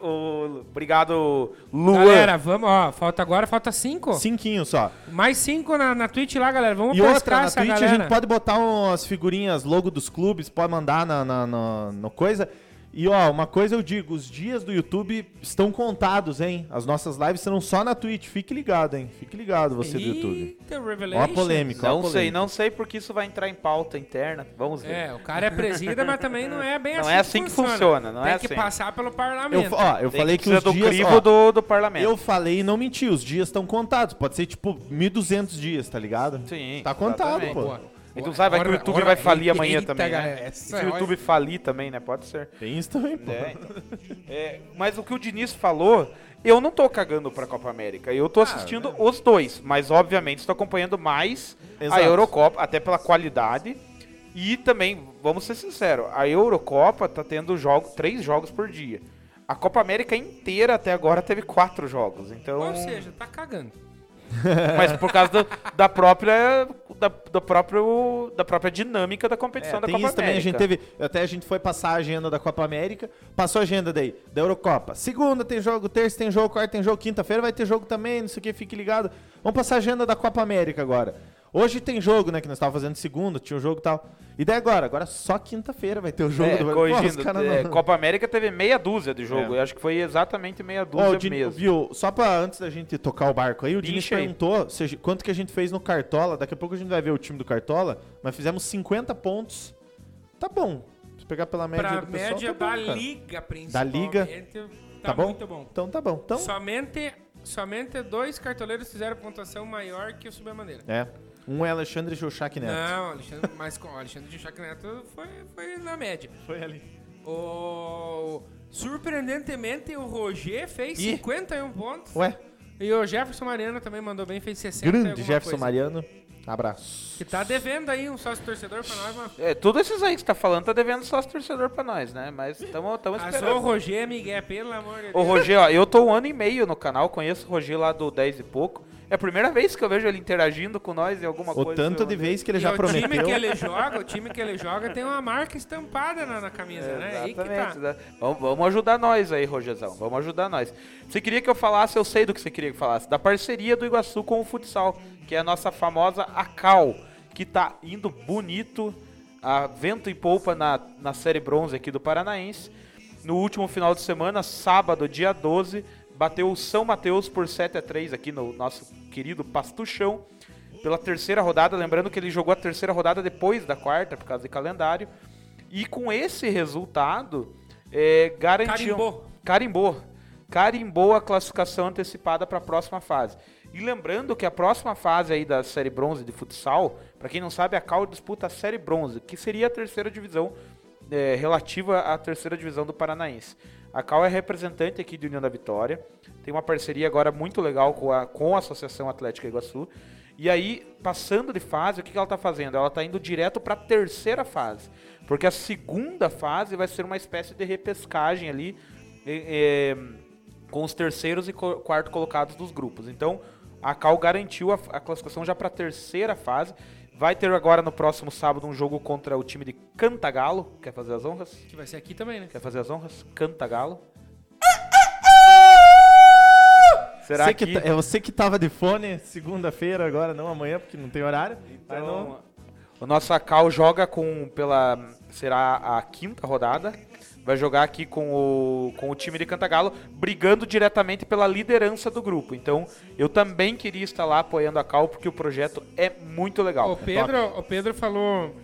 o, obrigado, Luan. Galera, vamos, ó, falta agora, falta cinco. Cinquinho só. Mais cinco na, na Twitch lá, galera. Vamos E outra, na essa Twitch galera. a gente pode botar umas figurinhas logo dos clubes, pode mandar na, na, na- no coisa. E ó, uma coisa eu digo, os dias do YouTube estão contados, hein? As nossas lives serão só na Twitch. Fique ligado, hein? Fique ligado você do YouTube. Eita, Ó a polêmica, ó a Não sei, polêmica. não sei porque isso vai entrar em pauta interna. Vamos ver. É, o cara é presida, mas também não é bem Não assim é assim que funciona, não Tem é que assim. passar pelo Eu, parlamento. ó, eu Tem falei que que, os do dias, crivo ó, do, do parlamento. eu falei e não menti, os dias estão contados. Pode ser tipo 1.200 dias, tá ligado? Sim, Tá contado, exatamente. pô. Boa. Então sabe, vai que o YouTube vai falir amanhã também, galera, né? E se o YouTube falir também, né? Pode ser. Tem isso também, pô. É, então. É, mas o que o Diniz falou, eu não tô cagando pra Copa América. Eu Ah, tô assistindo os dois, mas obviamente estou acompanhando mais Exato. a Eurocopa, até pela qualidade. E também, vamos ser sinceros, a Eurocopa tá tendo jogo, três jogos por dia. A Copa América inteira até agora teve quatro jogos. Então, Ou seja, tá cagando. Mas por causa do- da própria da, do próprio da própria dinâmica da competição É, da tem Copa isso também, a América. gente teve. Até a gente foi passar a agenda da Copa América, passou a agenda daí, da Eurocopa. Segunda tem jogo, terça tem jogo, quarta tem jogo, quinta-feira vai ter jogo também, não sei o que, fique ligado. Vamos passar a agenda da Copa América agora. Hoje tem jogo, né? Que nós estávamos fazendo segunda, tinha o jogo e tal. E daí agora? Agora só quinta-feira vai ter o jogo É, do Pô, corrigindo, cara é, não- Copa América teve meia dúzia de jogo. É. Eu acho que foi exatamente meia dúzia o Dini- mesmo. viu, só pra antes da gente tocar o barco aí, o Diniz perguntou se quanto que a gente fez no Cartola. Daqui a pouco a gente vai ver o time do Cartola, mas fizemos 50 pontos. Tá bom. Se pegar pela média Pra do pessoal, média tá bom, da cara. liga, Da principalmente. liga. Tá, Tá bom? muito bom. Então tá bom. Então, Somente, somente dois cartoleiros fizeram pontuação maior que o Subir-a-Bandeira. é. Um é Alexandre Jouchac Neto. Não, Alexandre, mas com o Alexandre de Chaco Neto foi, foi na média. Foi ali. O, surpreendentemente, o Roger fez Ih. 51 pontos. Ué, E o Jefferson Mariano também mandou bem, fez 60 e grande Jefferson coisa. Mariano. Abraço. Que tá devendo aí um sócio torcedor pra nós, mas... É, tudo esses aí que você tá falando tá devendo sócio torcedor pra nós, né? Mas estamos Mas o esperando. Roger, Miguel, pelo amor de Ô, Deus. Roger, ó, eu tô um ano e meio no canal, conheço o Roger lá do 10 e pouco. É a primeira vez que eu vejo ele interagindo com nós em alguma O coisa. tanto de vez que ele E já o time prometeu. que ele joga, o time que ele joga tem uma marca estampada na, na camisa, né? Aí que Exatamente. tá. né? Vamos, vamos ajudar nós aí, Rogerzão. Vamos ajudar nós. Você queria que eu falasse, eu sei do que você queria que eu falasse, da parceria do Iguaçu com o futsal, que é a nossa famosa ACAL, que tá indo bonito, a vento e polpa na, na série bronze aqui do Paranaense. No último final de semana, sábado, dia 12, bateu o São Mateus por 7 a 3 aqui no nosso querido Pastuchão. Pela terceira rodada, lembrando que ele jogou a terceira rodada depois da quarta, por causa de calendário. E com esse resultado, é, garantiu. Carimbou. Carimbou. Carimbou a classificação antecipada para a próxima fase. E lembrando que a próxima fase aí da Série Bronze de futsal, para quem não sabe, a Cal disputa a Série Bronze, que seria a terceira divisão é, relativa à terceira divisão do Paranaense. A Cal é representante aqui de União da Vitória, tem uma parceria agora muito legal com a, com a Associação Atlética Iguaçu. E aí, passando de fase, o que, que ela está fazendo? Ela está indo direto para a terceira fase, porque a segunda fase vai ser uma espécie de repescagem ali é, é, com os terceiros e quarto colocados dos grupos. Então, a Cal garantiu a, a classificação já para a terceira fase. Vai ter agora no próximo sábado um jogo contra o time de Cantagalo. Quer fazer as honras? Que vai ser aqui também, né? Quer fazer as honras? Cantagalo. Será Você que, que... tá- é você que tava de fone segunda-feira agora, não amanhã, porque não tem horário. Aí não- Então, o nosso Cal joga com pela será a quinta rodada. Vai jogar aqui com o, com o time de Cantagalo, brigando diretamente pela liderança do grupo. Então, eu também queria estar lá apoiando a Cal, porque o projeto é muito legal. O Pedro, o Pedro falou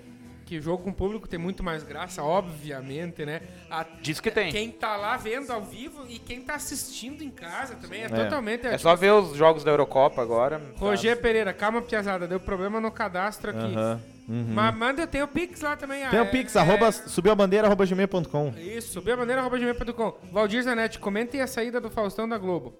que jogo com público tem muito mais graça, obviamente, né? A- Diz que tem. Quem tá lá vendo ao vivo e quem tá assistindo em casa também é, totalmente. É só ver os jogos da Eurocopa agora. Roger Pereira, calma, piazada, deu problema no cadastro aqui. Aham, uhum. Mas manda, eu tenho o Pix lá também. Tem é- o Pix, é- arroba, subiu a bandeira, arroba gmail.com. Isso, subiu a bandeira, arroba gmail.com. Valdir Zanetti, comentem a saída do Faustão da Globo.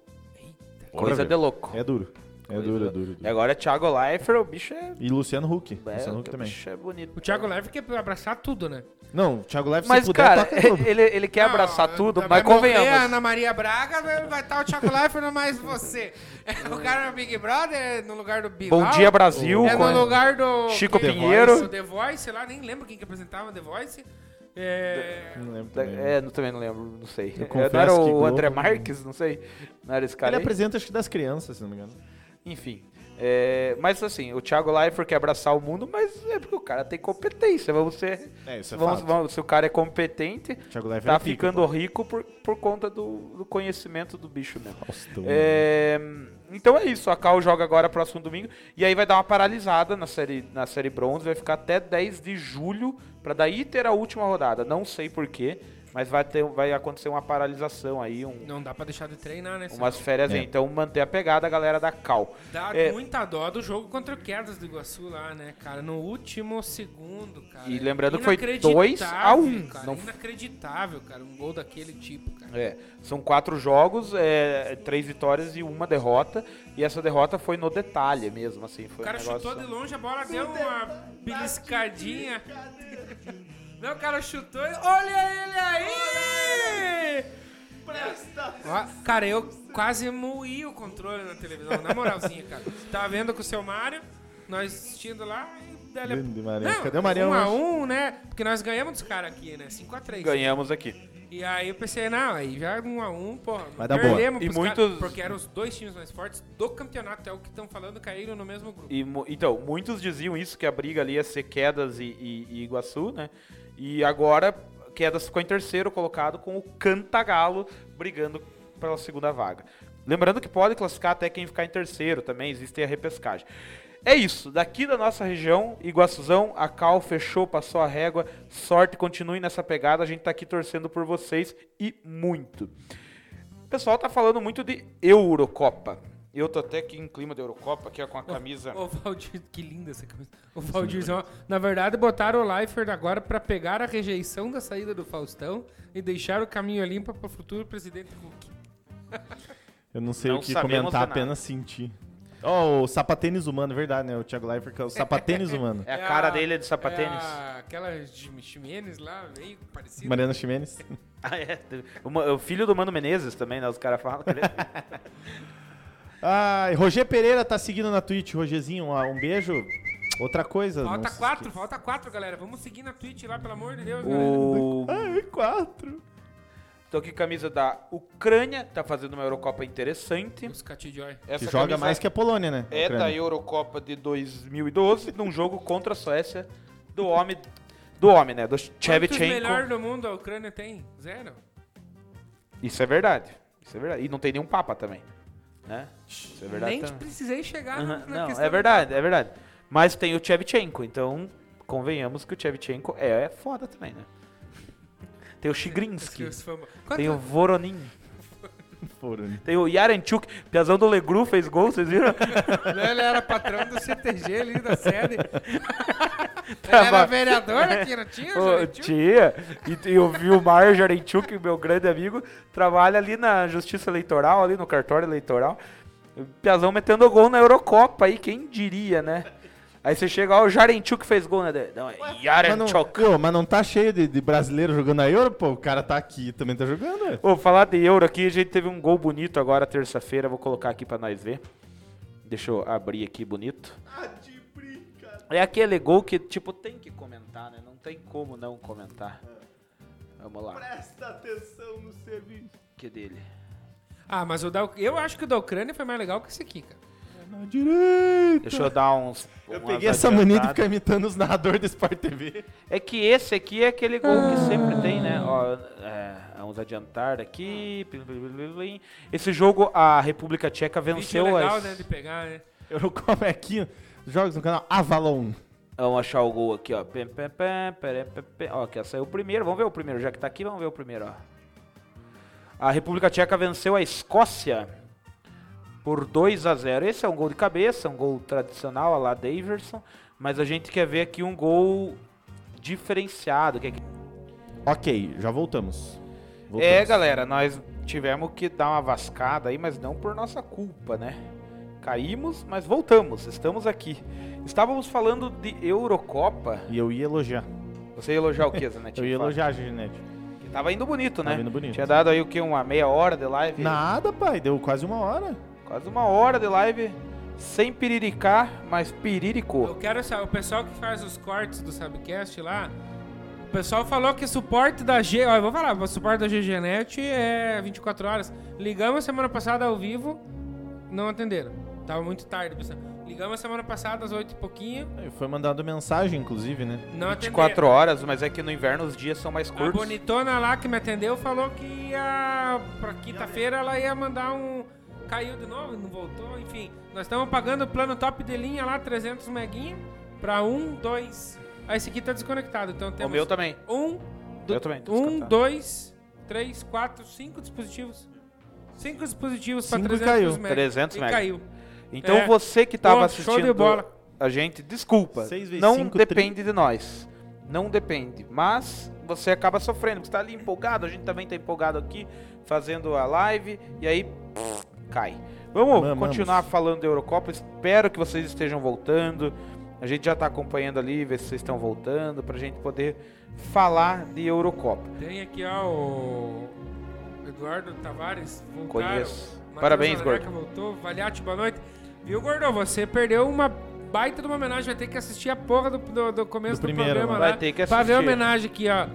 Coisa Bora de louco. É duro. É duro, é duro. é duro. E agora é Thiago Leifert, o bicho é. E Luciano Huck. é, Luciano Huck também. bicho é bonito. O Thiago Leve quer abraçar tudo, né? Não, o Thiago Leifert, Mas, se puder, cara, toca tudo. ele, ele quer abraçar Não, tudo, vai mas morrer convenhamos. a Ana Maria Braga, vai- estar o Thiago Leifert mais você. É o cara do Big Brother no lugar do Bilal. Bom dia, Brasil. É no lugar do... Chico quem- Pinheiro. O The Voice, sei lá, nem lembro quem que apresentava The Voice. É... Não lembro também. É, não, também não lembro, não sei. Eu É, confesso não era que o André Marques, não sei. Não era esse cara Ele aí? apresenta, acho que das crianças, se não me engano. Enfim. É, mas assim, o Thiago Leifert quer abraçar o mundo, mas é porque o cara tem competência. Vamos ser. É, isso é vamos, vamos- se o cara é competente, tá é ficando pô. rico por, por conta do, do conhecimento do bicho mesmo. É, então é isso, a Cal joga agora próximo domingo e aí vai dar uma paralisada na série, na série bronze, vai ficar até 10 de julho pra daí ter a última rodada. Não sei porquê, mas vai, ter, vai acontecer uma paralisação aí, um- Não dá pra deixar de treinar, né? umas férias aí. É. Então manter a pegada, galera da Cal. Dá É. muita dó do jogo contra o Quedas do Iguaçu lá, né, cara? No último segundo, cara. E lembrando que foi Inacreditável, 2 a 1. Cara, Não- Inacreditável, cara. Um gol daquele tipo, cara. É, são quatro jogos, é, três vitórias e uma derrota. E essa derrota foi no detalhe mesmo, assim. Foi O cara um chutou de longe, a bola deu uma beliscadinha. Não, o cara chutou e... Olha ele aí! Ó, Cara, eu quase moí o controle na televisão, na moralzinha, cara. Tava vendo com o seu Mário, nós assistindo lá e... Marião. Não, Cadê o Marião Um a hoje? um, né? Porque nós ganhamos dos caras aqui, né? 5x3. Ganhamos aqui. E aí eu pensei, não, aí já um a um, porra. Vai dar boa. E muitos- caras, porque eram os dois times mais fortes do campeonato, é o que estão falando, caíram no mesmo grupo. E, então, muitos diziam isso, que a briga ali ia ser Quedas e, e- e Iguaçu, né? E agora, Quedas ficou em terceiro colocado com o Cantagalo brigando pela segunda vaga. Lembrando que pode classificar até quem ficar em terceiro também, existe a repescagem. É isso, daqui da nossa região, Iguaçuzão, a Cal fechou, passou a régua, sorte, continue nessa pegada, a gente tá aqui torcendo por vocês e muito. O pessoal tá falando muito de Eurocopa. Eu tô até aqui em clima de Eurocopa, aqui ó, com a camisa... Ô, Valdir, que linda essa camisa. O Valdirzão, na verdade, botaram o Leifert agora pra pegar a rejeição da saída do Faustão e deixar o caminho limpo para o futuro presidente Huck. Eu não sei Não o que comentar, apenas sentir. Ó, o sapatênis humano, é verdade, né? O Thiago Leifert que é o sapatênis humano. É a cara dele de sapatênis. É a, aquela Ximenes lá, meio parecida. Mariana Ximenes. Ah, é. O, filho do Mano Menezes também, né? Os caras falam. Ai, Roger Pereira tá seguindo na Twitch. Rogerzinho, um beijo. Outra coisa. Falta quatro, falta quatro, galera. Vamos seguir na Twitch lá, pelo amor de Deus, o... Ai, quatro. Tô aqui camisa da Ucrânia, tá fazendo uma Eurocopa interessante. Os Catijoy. Essa Que joga mais que a Polônia, né? É Ucrânia. da Eurocopa de 2012, num jogo contra a Suécia, do homem, do homem, né? Do Quantos Shevchenko. melhor do mundo a Ucrânia tem? Zero. Isso é verdade. Isso é verdade. E não tem nenhum papa também, né? Isso é verdade. Nem precisei chegar Aham, na Não, questão é verdade, é verdade. Mas tem o Shevchenko, então convenhamos que o Shevchenko é, é foda também, né? Tem o Chigrinsky, fama- Quanto- tem o Voronin. Foram. Tem o Yarenchuk, Piazão do Legru fez gol, vocês viram? Ele era patrão do CTG ali da sede. Ele era vereador aqui, não tinha? Ô, tia, e, e eu vi o Mário Jarenchuk, meu grande amigo, trabalha ali na Justiça Eleitoral, ali no cartório eleitoral. Piazão metendo gol na Eurocopa aí, quem diria, né? Aí você chega, ó, o Jarenchuk fez gol, né? Não, é Mas não, pô, mas não tá cheio de, de brasileiro jogando na Euro, pô. O cara tá aqui também tá jogando, ué. Ô, falar de Euro aqui, a gente teve um gol bonito agora, terça-feira, vou colocar aqui pra nós ver. Deixa eu abrir aqui bonito. É aquele gol que, tipo, tem que comentar, né? Não tem como não comentar. Vamos lá, Presta atenção no serviço. que dele. Ah, mas o da, eu acho que o da Ucrânia foi mais legal que esse aqui, cara. Na direita. Deixa eu dar uns. Eu peguei essa mania de ficar imitando os narradores do Sport TV. É que esse aqui é aquele gol que sempre tem, né? Ó, é, vamos adiantar daqui. Plim, plim, plim, plim. Esse jogo, a República Tcheca venceu legal, as... né, de pegar, né? Eurocopa é aqui, jogos no canal Avalon. Vamos achar o gol aqui, ó. Pem, pem, pem, pere, pem, pem. Ó, aqui ó, saiu o primeiro. Vamos ver o primeiro. Já que tá aqui, vamos ver o primeiro, ó. A República Tcheca venceu a Escócia por 2 a 0. Esse é um gol de cabeça, um gol tradicional, a lá Daverson. Mas a gente quer ver aqui um gol diferenciado. Que é Ok, já voltamos. É, Voltamos. galera, nós tivemos que dar uma vascada aí, mas não por nossa culpa, né? Caímos, mas voltamos, estamos aqui. Estávamos falando de Eurocopa. E eu ia elogiar. Você ia elogiar o que, Zanetti? Eu ia elogiar a Ginete. Que tava indo bonito, né? Tava indo bonito. Tinha dado aí o que? Uma meia hora de live? Nada, pai. Deu quase uma hora. Quase uma hora de live. Sem piriricar, mas Eu piriricou. quero saber, o pessoal que faz os cortes do Subcast lá, o pessoal falou que suporte da G, ó, eu vou falar, o suporte da GGNet é 24 horas. Ligamos semana passada ao vivo, não atenderam. Tava muito tarde, pessoal. Ligamos semana passada às 8 e pouquinho, Foi mandado mensagem, inclusive, né? não 24 atenderam. horas, mas é que no inverno os dias são mais A curtos. bonitona lá que me atendeu falou que ia pra quinta-feira ela ia mandar um caiu de novo, não voltou, enfim. Nós estamos pagando o plano top de linha lá 300 meguinha pra um, dois. Ah, esse aqui tá desconectado, então O temos meu também. um, Eu também. um, dois, três, quatro, cinco dispositivos. Cinco dispositivos pra Cinco 300 caiu. megas. 300 e mega. caiu. Então É. você que tava Pô, show assistindo a gente, desculpa. Não cinco, depende de nós. Não depende. Mas você acaba sofrendo. Você tá ali empolgado, a gente também tá empolgado aqui, fazendo a live, e aí pff, cai. Vamos Mamamos. continuar falando da Eurocopa. Espero que vocês estejam voltando. A gente já tá acompanhando ali, ver se vocês estão voltando, pra gente poder falar de Eurocopa. Tem aqui, ó, o Eduardo Tavares. voltaram. Conheço. Matheus Parabéns, Gordo. voltou. Valiate, boa noite. Viu, Gordão? Você perdeu uma baita de uma homenagem. Vai ter que assistir a porra do, do, do começo Do do, primeiro, programa né? lá. Vai ter que Pra ver a assistir. homenagem aqui, ó.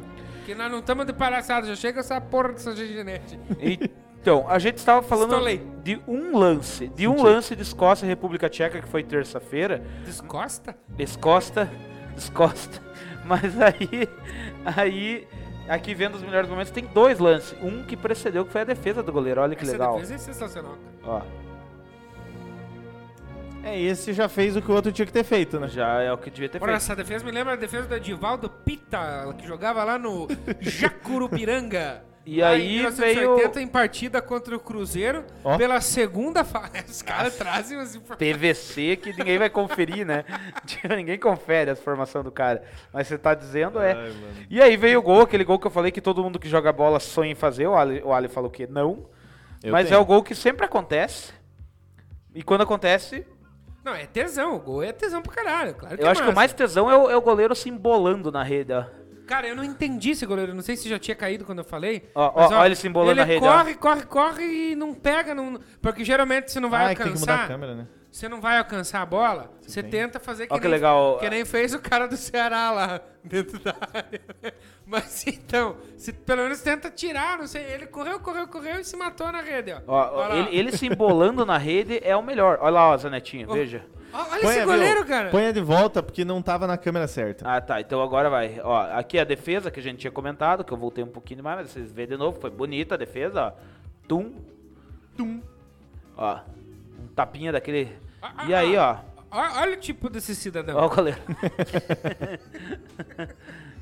Que nós não estamos de palhaçada. Já chega essa porra dessa genete. Então, a gente estava falando de um lance, de um lance de Escócia e República Tcheca que foi terça-feira. Descosta? Escosta, Escosta. Mas aí, aí, aqui vendo os melhores momentos, tem dois lances. Um que precedeu, que foi a defesa do goleiro. Olha que Essa legal. defesa é sensacional. Ó, É, esse já fez o que o outro tinha que ter feito, né? já é o que devia ter Ora, feito. essa defesa me lembra a defesa do Edivaldo Pita, que jogava lá no Jacurupiranga. E aí em 1980 veio em partida contra o Cruzeiro Ó. pela segunda fase. Os caras trazem informações. PVC que ninguém vai conferir, né? Ninguém confere a formação do cara. Mas você tá dizendo é. Ai. E aí veio o gol, aquele gol que eu falei que todo mundo que joga bola sonha em fazer. O Ali, o Ali falou que não. Eu mas tenho. é o gol que sempre acontece. E quando acontece, Não, é tesão. O gol é tesão pro caralho. Claro que eu é acho que o massa. mais tesão é o, é o goleiro se embolando na rede, ó. Cara, eu não entendi esse goleiro. Não sei se já tinha caído quando eu falei. Ó, mas, ó, ó ele se embolando ele na rede, ó. corre, corre, corre e não pega. Não... Porque geralmente você não vai Ah, tem que mudar a alcançar. câmera, né? Você não vai alcançar a bola. Você tenta fazer que, Ó que nem, legal. que nem fez o cara do Ceará lá dentro da área. Mas então, se pelo menos tenta tirar, não sei. Ele correu, correu, correu e se matou na rede, ó. Ó, ó, Olha ele, ele se embolando na rede é o melhor. Olha lá, ó, Zanetinho, Ó. veja. Ó, Olha Põe, esse goleiro, cara. Põe de volta porque não tava na câmera certa. Ah, tá. Então agora vai. Ó, aqui é a defesa que a gente tinha comentado, que eu voltei um pouquinho mais, mas vocês vêem de novo. Foi bonita a defesa, ó. Tum. Tum. Ó. Tapinha daquele. Ah, E ah, aí, ó. Ó, Olha o tipo desse cidadão. Ó o goleiro.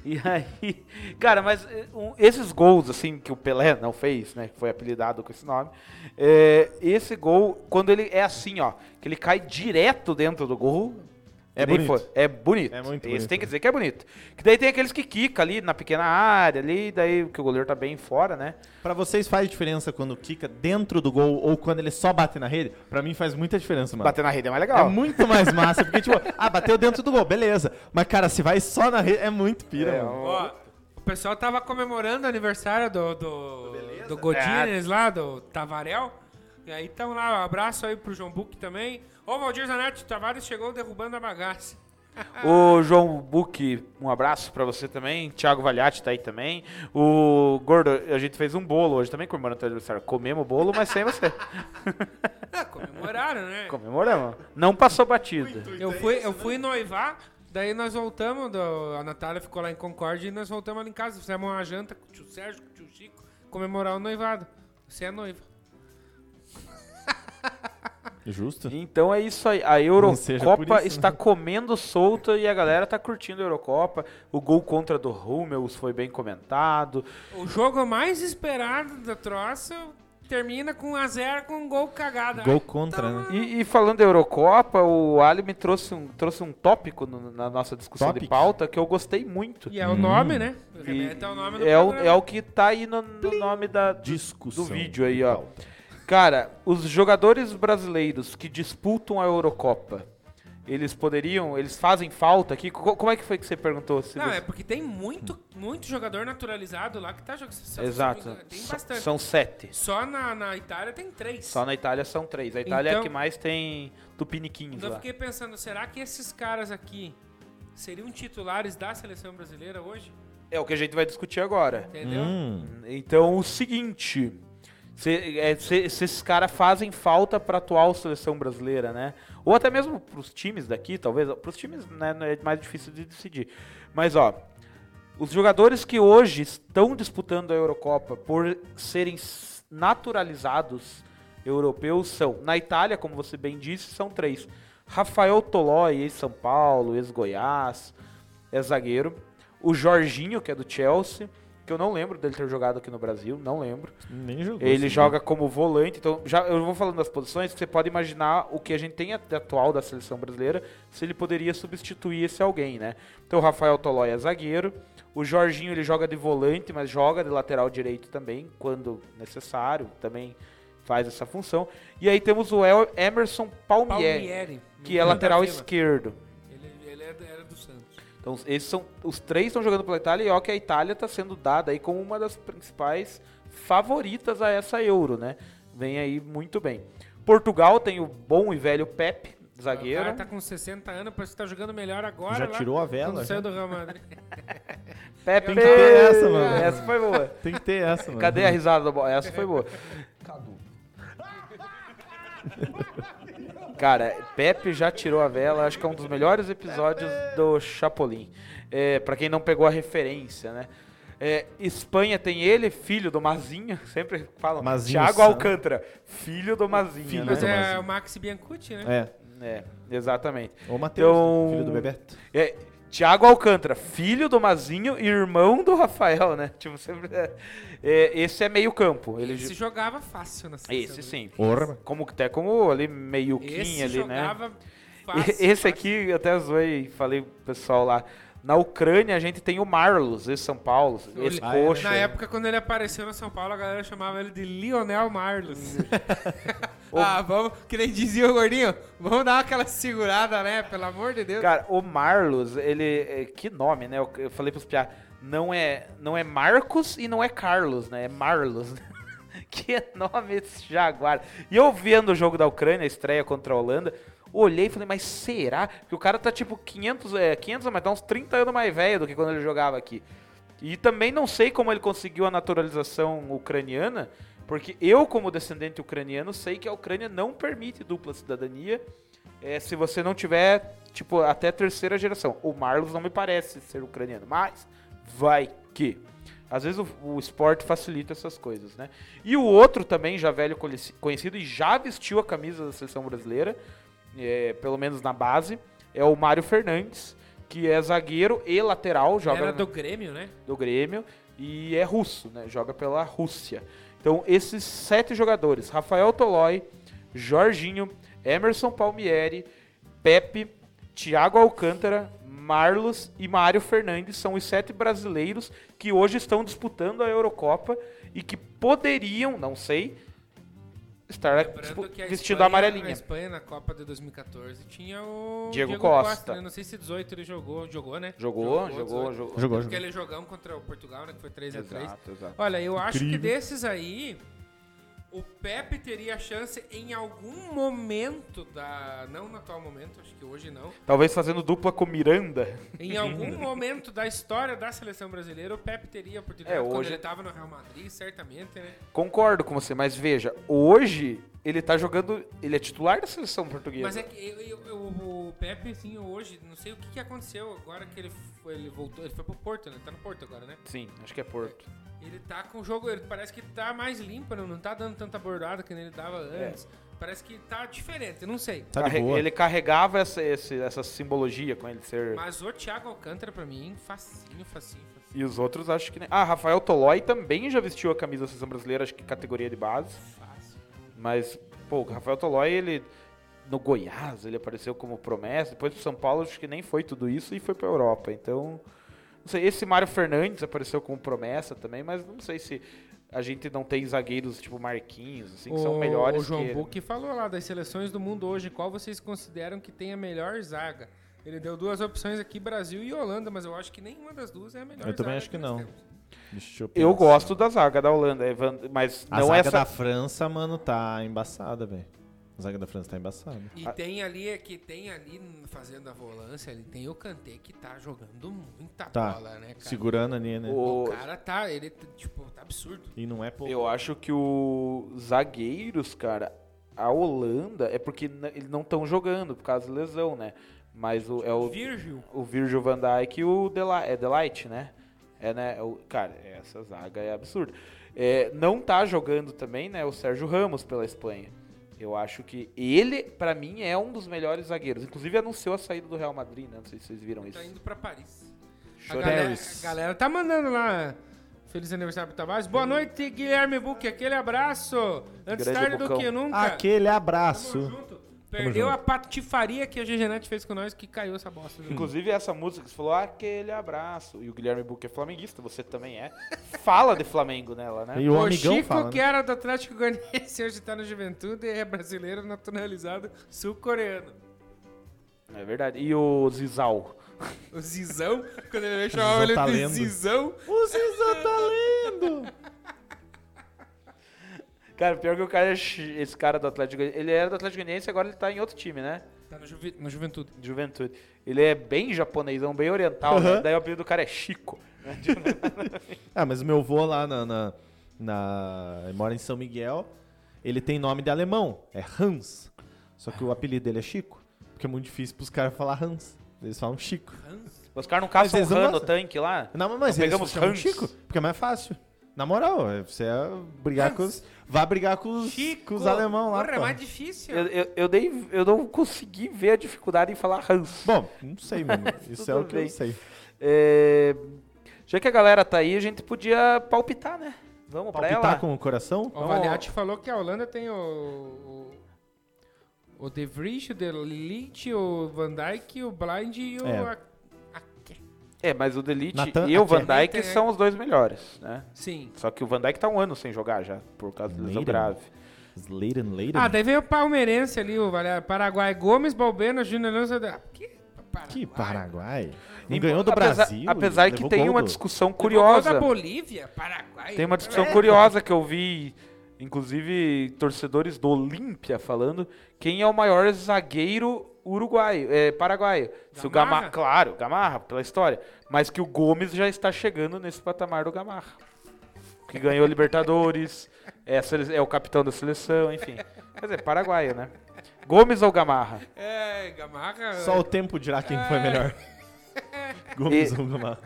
E aí, cara, mas eh, esses gols, assim, que o Pelé não fez, né? Que foi apelidado com esse nome. é, esse gol, quando ele é assim, ó, que ele cai direto dentro do gol. É bonito. foi- é bonito. É muito bonito. tem que dizer que é bonito. Que daí tem aqueles que quica ali na pequena área, ali, daí que o goleiro tá bem fora, né? Pra vocês faz diferença quando quica dentro do gol ou quando ele só bate na rede? Pra mim faz muita diferença, mano. Bater na rede é mais É legal. muito mais massa, porque tipo, ah, bateu dentro do gol, beleza. Mas cara, se vai só na rede, é muito pira, É, mano. Ó, o pessoal tava comemorando o aniversário do, do, do Godines lá, do Tavarel. E aí tamo lá, um abraço aí pro João Buck também. Ô, Valdir Zanetti, o Tavares chegou derrubando a bagaça. O João Buque, um abraço pra você também. Thiago Valhatti tá aí também. O Gordo, a gente fez um bolo hoje também comemorando o teu aniversário. Comemos o bolo, mas sem você. É, comemoraram, né? Comemoramos. Não passou batida. Eu fui, eu fui noivar, daí nós voltamos, do- a Natália ficou lá em Concórdia e nós voltamos ali em casa, fizemos uma janta com o tio Sérgio, com o tio Chico, comemorar o noivado. Você é noiva. Justo. Então é isso aí. A Eurocopa isso, está né? comendo solta e a galera tá curtindo a Eurocopa. O gol contra do Hummels foi bem comentado. O jogo mais esperado da troça termina com 1x0 com um gol cagado. Gol contra, toma- né? E, e falando da Eurocopa, o Ali me trouxe um, trouxe um tópico no- na nossa discussão de Topic? pauta que eu gostei muito. E é o nome, né? E Remete ao nome do é, o, é o que tá aí no, no nome da, do, Discussão. do vídeo aí, de ó. pauta. Cara, os jogadores brasileiros que disputam a Eurocopa, eles poderiam, eles fazem falta aqui? Co- Como é que foi que você perguntou? Se Não, você- é porque tem muito, muito jogador naturalizado lá que tá jogando. Exato. Tem bastante. São sete. Só na, na Itália tem três. Só na Itália são três. A Itália é a Então- que mais tem tupiniquins Então eu lá. fiquei pensando, será que esses caras aqui seriam titulares da seleção brasileira hoje? É o que a gente vai discutir agora. Entendeu? Hum, Então, o seguinte. Se, é, se- se esses caras fazem falta pra atual seleção brasileira, né? Ou até mesmo pros times daqui, talvez. Pros times né, é mais difícil de decidir. Mas, ó. Os jogadores que hoje estão disputando a Eurocopa por serem naturalizados europeus são, na Itália, como você bem disse, são três. Rafael Tolói, ex-São Paulo, ex-Goiás, é zagueiro. O Jorginho, que é do Chelsea, que eu não lembro dele ter jogado aqui no Brasil, não lembro. nem jogou. Ele assim, joga como volante, então já eu vou falando das posições, que você pode imaginar o que a gente tem at- atual da seleção brasileira, se ele poderia substituir esse alguém, né? Então o Rafael Tolói é zagueiro, o Jorginho ele joga de volante, mas joga de lateral direito também, quando necessário, também faz essa função. E aí temos o Emerson Palmieri, Palmieri. que é lateral Vila. esquerdo. Então, esses são os três estão jogando pela Itália e ó que a Itália está sendo dada aí como uma das principais favoritas a essa Euro, né? Vem aí muito bem. Portugal tem o bom e velho Pepe, O zagueiro. cara tá com 60 anos, parece que tá jogando melhor agora. Já lá, tirou a vela, saiu do Real Madrid. Pepe, Tem que ter essa, mano. Essa foi boa. Tem que ter essa, mano. Cadê a risada da bola? Essa foi boa. Cara, Pepe já tirou a vela, acho que é um dos melhores episódios do Chapolin. É, para quem não pegou a referência, né? É, Espanha tem ele, filho do Mazinho, sempre falam. Mazinho Thiago Sam. Alcântara, filho do Mazinho, Filho né? Mas do é Mazinho. o Maxi Biancucci, né? É. É, exatamente. Ou o Matheus, Então- né? filho do Bebeto. É, Thiago Alcântara, filho do Mazinho e irmão do Rafael, né? Tipo, sempre. é, é, esse é meio campo. Ele, Esse jogava fácil na seleção. esse sim. Porra. Como até como ali meio ali, né? jogava fácil. Esse fácil. aqui, eu até zoei, falei pro pessoal lá. Na Ucrânia a gente tem o Marlos, esse São Paulo, esse Ah, é, coxa. Na época, quando ele apareceu no São Paulo, a galera chamava ele de Lionel Marlos. ah, vamos, que nem dizia o gordinho, vamos dar aquela segurada, né? Pelo amor de Deus. Cara, o Marlos, ele. é, Que nome, né? Eu, eu falei pros piá. Não é, não é Marcos e não é Carlos, né? É Marlos. que nome esse Jaguar. E eu vendo o jogo da Ucrânia, a estreia contra a Holanda, olhei e falei, mas será? Que o cara tá tipo 500, é, 500 mas tá uns 30 anos mais velho do que quando ele jogava aqui. E também não sei como ele conseguiu a naturalização ucraniana, porque eu, como descendente ucraniano, sei que a Ucrânia não permite dupla cidadania é, se você não tiver, tipo, até terceira geração. O Marlos não me parece ser ucraniano, mas vai que. Às vezes o, o esporte facilita essas coisas, né? E o outro também, já velho conheci- conhecido e já vestiu a camisa da seleção brasileira, é, pelo menos na base, é o Mário Fernandes, que é zagueiro e lateral, joga Era do Grêmio, né? do Grêmio e é russo, né? Joga pela Rússia. Então, esses sete jogadores, Rafael Tolói, Jorginho, Emerson Palmieri, Pepe, Thiago Alcântara, Marlos e Mário Fernandes são os sete brasileiros que hoje estão disputando a Eurocopa e que poderiam, não sei, estar Lembrando dispu- que a vestindo a Espanha- A amarelinha. Espanha na Copa de 2014 tinha o Diego Costa. né? Não sei se 18 ele jogou, jogou, né? Jogou, jogou, 18. jogou. Jogou, Porque jogou. ele jogão contra o Portugal, né? Que foi 3x3. Exato, exato. Olha, eu acho que Incrível. desses aí, o Pepe teria chance em algum momento da. Não no atual momento, acho que hoje não. Talvez fazendo dupla com Miranda. Em algum momento da história da seleção brasileira, o Pepe teria a oportunidade. É, Quando hoje- ele tava no Real Madrid, certamente, né? Concordo com você, mas veja, hoje ele tá jogando. Ele é titular da seleção portuguesa. Mas é que eu- eu- eu- o Pepe, assim, hoje, não sei o que, que aconteceu agora que ele, foi, ele voltou. Ele foi pro Porto, né? Ele tá no Porto agora, né? Sim, acho que é Porto. Ele tá com o jogo, ele parece que tá mais limpo, né? não tá dando tanta bordada que nem ele dava antes. Parece que tá diferente, eu não sei. Tá Carre- boa. Ele carregava essa, esse- essa simbologia com ele ser. Mas o Thiago Alcântara, pra mim, facinho, facinho, facinho. E os outros acho que nem. Ah, Rafael Tolói também já vestiu a camisa da seleção brasileira, acho que categoria de base. Fácil. Mas, pô, o Rafael Tolói, ele. No Goiás, ele apareceu como promessa. Depois pro São Paulo, acho que nem foi tudo isso e foi pra Europa. Então. Não sei, esse Mário Fernandes apareceu como promessa também, mas não sei se a gente não tem zagueiros tipo Marquinhos, assim, que são O- melhores O João que. Buck falou lá das seleções do mundo hoje, qual vocês consideram que tem a melhor zaga? Ele deu duas opções aqui, Brasil e Holanda, mas eu acho que nenhuma das duas é a melhor Eu também zaga acho que nós não. eu Eu gosto da zaga da Holanda, mas A não zaga essa. da França, mano, tá embaçada, velho. A zaga da França tá embaçada. E Ah. tem ali, é que tem ali fazendo a volância, ali tem o Kanté que tá jogando muita Tá. bola, né, cara? Segurando ali, né? O- O cara tá, ele, tipo, tá absurdo. E não é pouco. Eu acho que os zagueiros, cara, a Holanda é porque eles não estão jogando por causa de lesão, né? Mas o, é o, Virgil. o Virgil van Dijk e o Deli é Delight, né? É, né? O, cara, essa zaga é absurda. É, não tá jogando também, né? O Sérgio Ramos pela Espanha. Eu acho que ele, pra mim, é um dos melhores zagueiros. Inclusive anunciou a saída do Real Madrid, né? Não sei se vocês viram isso. Tá indo pra Paris. A Chorei. galera, a galera tá mandando lá. Feliz aniversário pro Tavares. Boa noite, Guilherme Buque. Aquele abraço. Antes Grande tarde do Bucão. que nunca. Aquele Tamo abraço. junto. Perdeu a patifaria que a GGNet fez com nós que caiu essa bosta. Inclusive, essa música que você falou, aquele abraço. E o Guilherme Buque é flamenguista, você também é. Fala de Flamengo nela, né? E o, O amigão Chico, fala. que né? era do Atlético Goianiense, hoje tá no Juventude e é brasileiro naturalizado sul-coreano. É verdade. E o Zizal. O Zizão, quando ele chamava ele tá de lendo. Zizão. O Zizão tá lendo! Cara, pior que o cara, é esse cara do Atlético ele era do Atlético Goianiense e agora ele tá em outro time, né? Tá no, Juvi- no Juventude. De Juventude. Ele é bem japonesão, bem oriental, né? Aham. Daí o apelido do cara é Chico. né? Ah, mas o meu vô lá na, na, na- ele mora em São Miguel, ele tem nome de alemão, é Hans. Só que o apelido dele é Chico, porque é muito difícil pros caras falar Hans. Eles falam Chico. Os caras não caçam não Han no tanque lá? Não, mas eles pegamos Hans. Chico, porque é mais fácil. Na moral, você é brigar com os. Vá brigar com os, com os alemão lá. Porra, é mais difícil. Eu, eu, eu, dei, eu não consegui ver a dificuldade em falar Hans. Bom, não sei, mano. Isso é o que bem. eu sei. É, Já que a galera tá aí, a gente podia palpitar, né? Vamos pra Palpitar ela? com o coração? O Valiati falou que a Holanda tem o. O, o De Vries, o De Ligt, o Van Dijk, o Blind e o. É. É, mas o Delete Nathan e o. Van Dijk são os dois melhores, né? Sim. Só que o Van Dijk tá um ano sem jogar já, por causa de lesão grave. Sladen, Leiden. Ah, daí veio o palmeirense ali, o. Paraguai, Gomes, Balbeno, Júnior Lança. Ah, que Paraguai? Que Paraguai. Não Em- ganhou do apesar, Brasil. Apesar que tem gol uma do- discussão curiosa. da Bolívia, Paraguai. Tem uma discussão É. curiosa que eu vi, inclusive, torcedores do Olímpia falando quem é o maior zagueiro uruguaio, é, paraguaio. Se o Gamarra? Claro, Gamarra, pela história. Mas que o Gomes já está chegando nesse patamar do Gamarra. Que ganhou a Libertadores, é, a sele- é o capitão da seleção, enfim. Quer dizer, paraguaio, né? Gomes ou Gamarra? É, Gamarra. Só o tempo dirá quem foi melhor. Gomes ou Gamarra.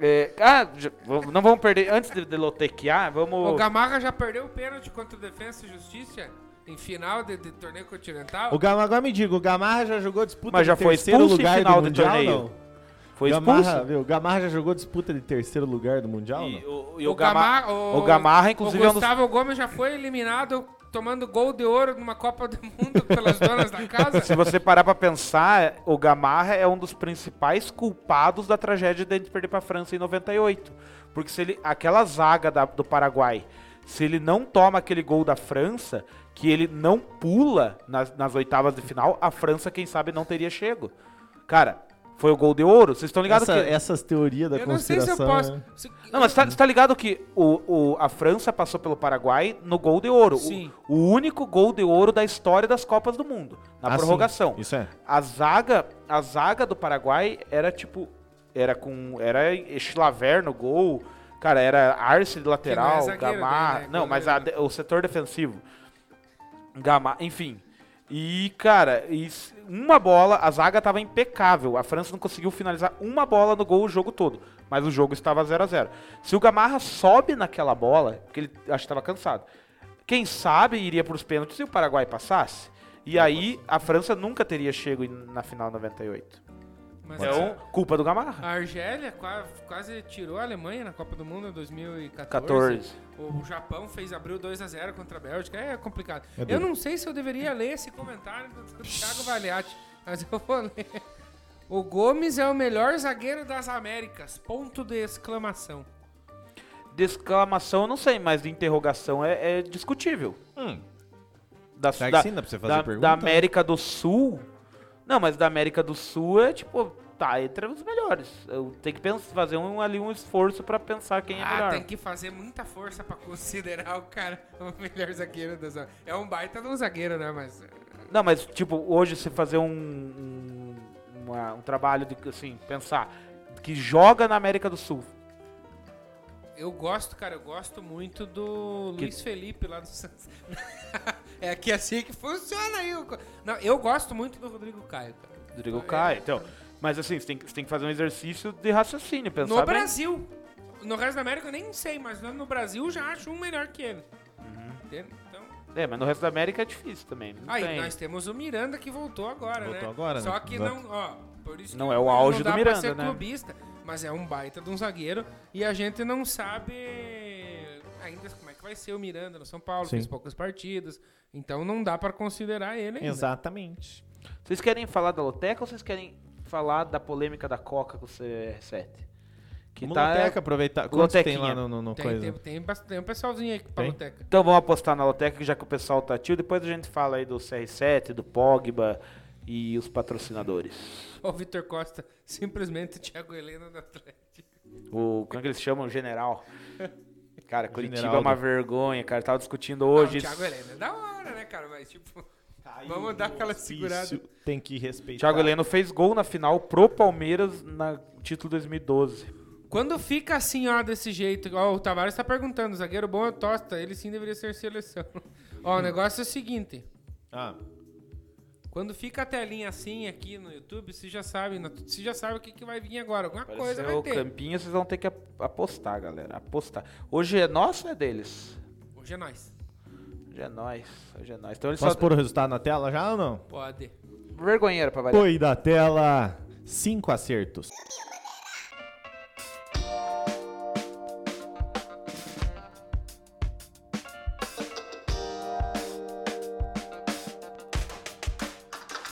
É, ah, já- vamos- não vamos perder. Antes de, de lotequear, vamos. O Gamarra já perdeu o pênalti contra o Defensa e Justiça em final de, de torneio continental. O Gamarra, agora me diga, o Gamarra já jogou disputa Mas já de foi terceiro lugar final do de mundial, torneio. não? Foi expulso. Gamarra, viu? Gamarra já jogou disputa de terceiro lugar do Mundial? E, não? o, e o, Gamarra, Gamar- o Gamarra, inclusive, o é um dos Gustavo Gomes já foi eliminado tomando gol de ouro numa Copa do Mundo pelas donas da casa. Se você parar pra pensar, o Gamarra é um dos principais culpados da tragédia de a gente perder pra França em 98. Porque se ele, aquela zaga da- do Paraguai, se ele não toma aquele gol da França, que ele não pula nas, nas oitavas de final, a França, quem sabe, não teria chego. Cara, foi o gol de ouro. Vocês estão ligados Essa- que... Essas teorias da Eu não sei se eu conspiração. posso. né? se- Não, mas você tá, você tá ligado que o, o- a França passou pelo Paraguai no gol de ouro. O- Sim. O, único gol de ouro da história das Copas do Mundo. Na Ah, sim. prorrogação. Isso é. A zaga, a zaga do Paraguai era tipo. Era com. Era Chilaver no gol. Cara, era Arce de lateral, não é zagueiro Gamar. daí, né? Não, Quando mas a de- o setor defensivo. Gamar, enfim. E, cara, isso- uma bola, a zaga tava impecável. A França não conseguiu finalizar uma bola no gol o jogo todo. Mas o jogo estava 0 a 0 Se o Gamarra sobe naquela bola, porque ele acho que estava cansado, quem sabe iria para os pênaltis se o Paraguai passasse. E aí a França nunca teria chego na final 98. Mas Então, culpa do Gamarra. a Argélia qua- quase tirou a Alemanha na Copa do Mundo em 2014. 14. O Japão fez abriu 2 a 0 contra a Bélgica. É complicado. É eu não sei se eu deveria ler esse comentário do, Thiago Valiati, mas eu vou ler. O Gomes é o melhor zagueiro das Américas. Ponto de exclamação. De exclamação, eu não sei, mas de interrogação é, é discutível. Hum. Da, Será que da- sim? Dá pra você fazer da, pergunta? da América do Sul. Não, mas da América do Sul é tipo, tá entre os melhores. Eu tenho que pensar, fazer um, ali um esforço pra pensar quem é ah, melhor. tem que fazer muita força pra considerar o cara o melhor zagueiro das Américas. É um baita de um zagueiro, né? Mas. Não, mas tipo, hoje você fazer um, um, uma- um trabalho de assim, pensar que joga na América do Sul. Eu gosto, cara, eu gosto muito do Que- Luiz Felipe lá do Santos. é que é assim que funciona aí. Não, eu gosto muito do Rodrigo Caio, cara. Rodrigo É. Caio. Então, mas assim, você tem, que- você tem que fazer um exercício de raciocínio, pensar No bem. Brasil. No resto da América eu nem sei, mas no Brasil eu já acho um melhor que ele. Uhum. Entende? Então, É, mas no resto da América é difícil também. Não aí tem. nós temos o Miranda que voltou agora, né? Voltou agora, Só né? que Exato. não, ó, por isso Não que é o não auge dá do pra Miranda, ser né? clubista, mas é um baita de um zagueiro e a gente não sabe ainda como é que vai ser o Miranda no São Paulo, Sim. fez poucas partidas, então não dá pra considerar ele ainda. Exatamente. Vocês querem falar da Loteca ou vocês querem falar da polêmica da Coca com o CR7? Que tá- Loteca, aproveitar. Quantos tem lá no, no, no Tem, coisa? tem, tem, tem um pessoalzinho aí pra Tem? loteca. Então vamos apostar na Loteca, já que o pessoal tá tio. Depois a gente fala aí do CR7, do Pogba e os patrocinadores. O Vitor Costa, simplesmente Thiago Helena do Atlético. O, como é que eles chamam? O general. Cara, Curitiba é Generaldo. uma vergonha, cara. Tava discutindo hoje. o Thiago Helena é da hora, né, cara? Mas, tipo, vamos dar aquela segurada. Isso Tem que respeitar. Thiago Heleno fez gol na final pro Palmeiras na título 2012. Quando fica assim, ó, desse jeito, ó, o Tavares tá perguntando, zagueiro bom é Tosta, ele sim deveria ser seleção. ó, o negócio é o seguinte, Ah, quando fica a telinha assim aqui no YouTube, você já sabe, você já sabe o que, que vai vir agora, alguma coisa Pareceu vai o ter. Campinho, vocês vão ter que ap- apostar, galera. Apostar. Hoje é nosso ou é deles? Hoje é nós. Hoje é nós. Hoje é nós. Então eles posso só... pôr o resultado na tela já ou não? Pode. Vergonheiro pra variar. Foi da tela. Cinco acertos.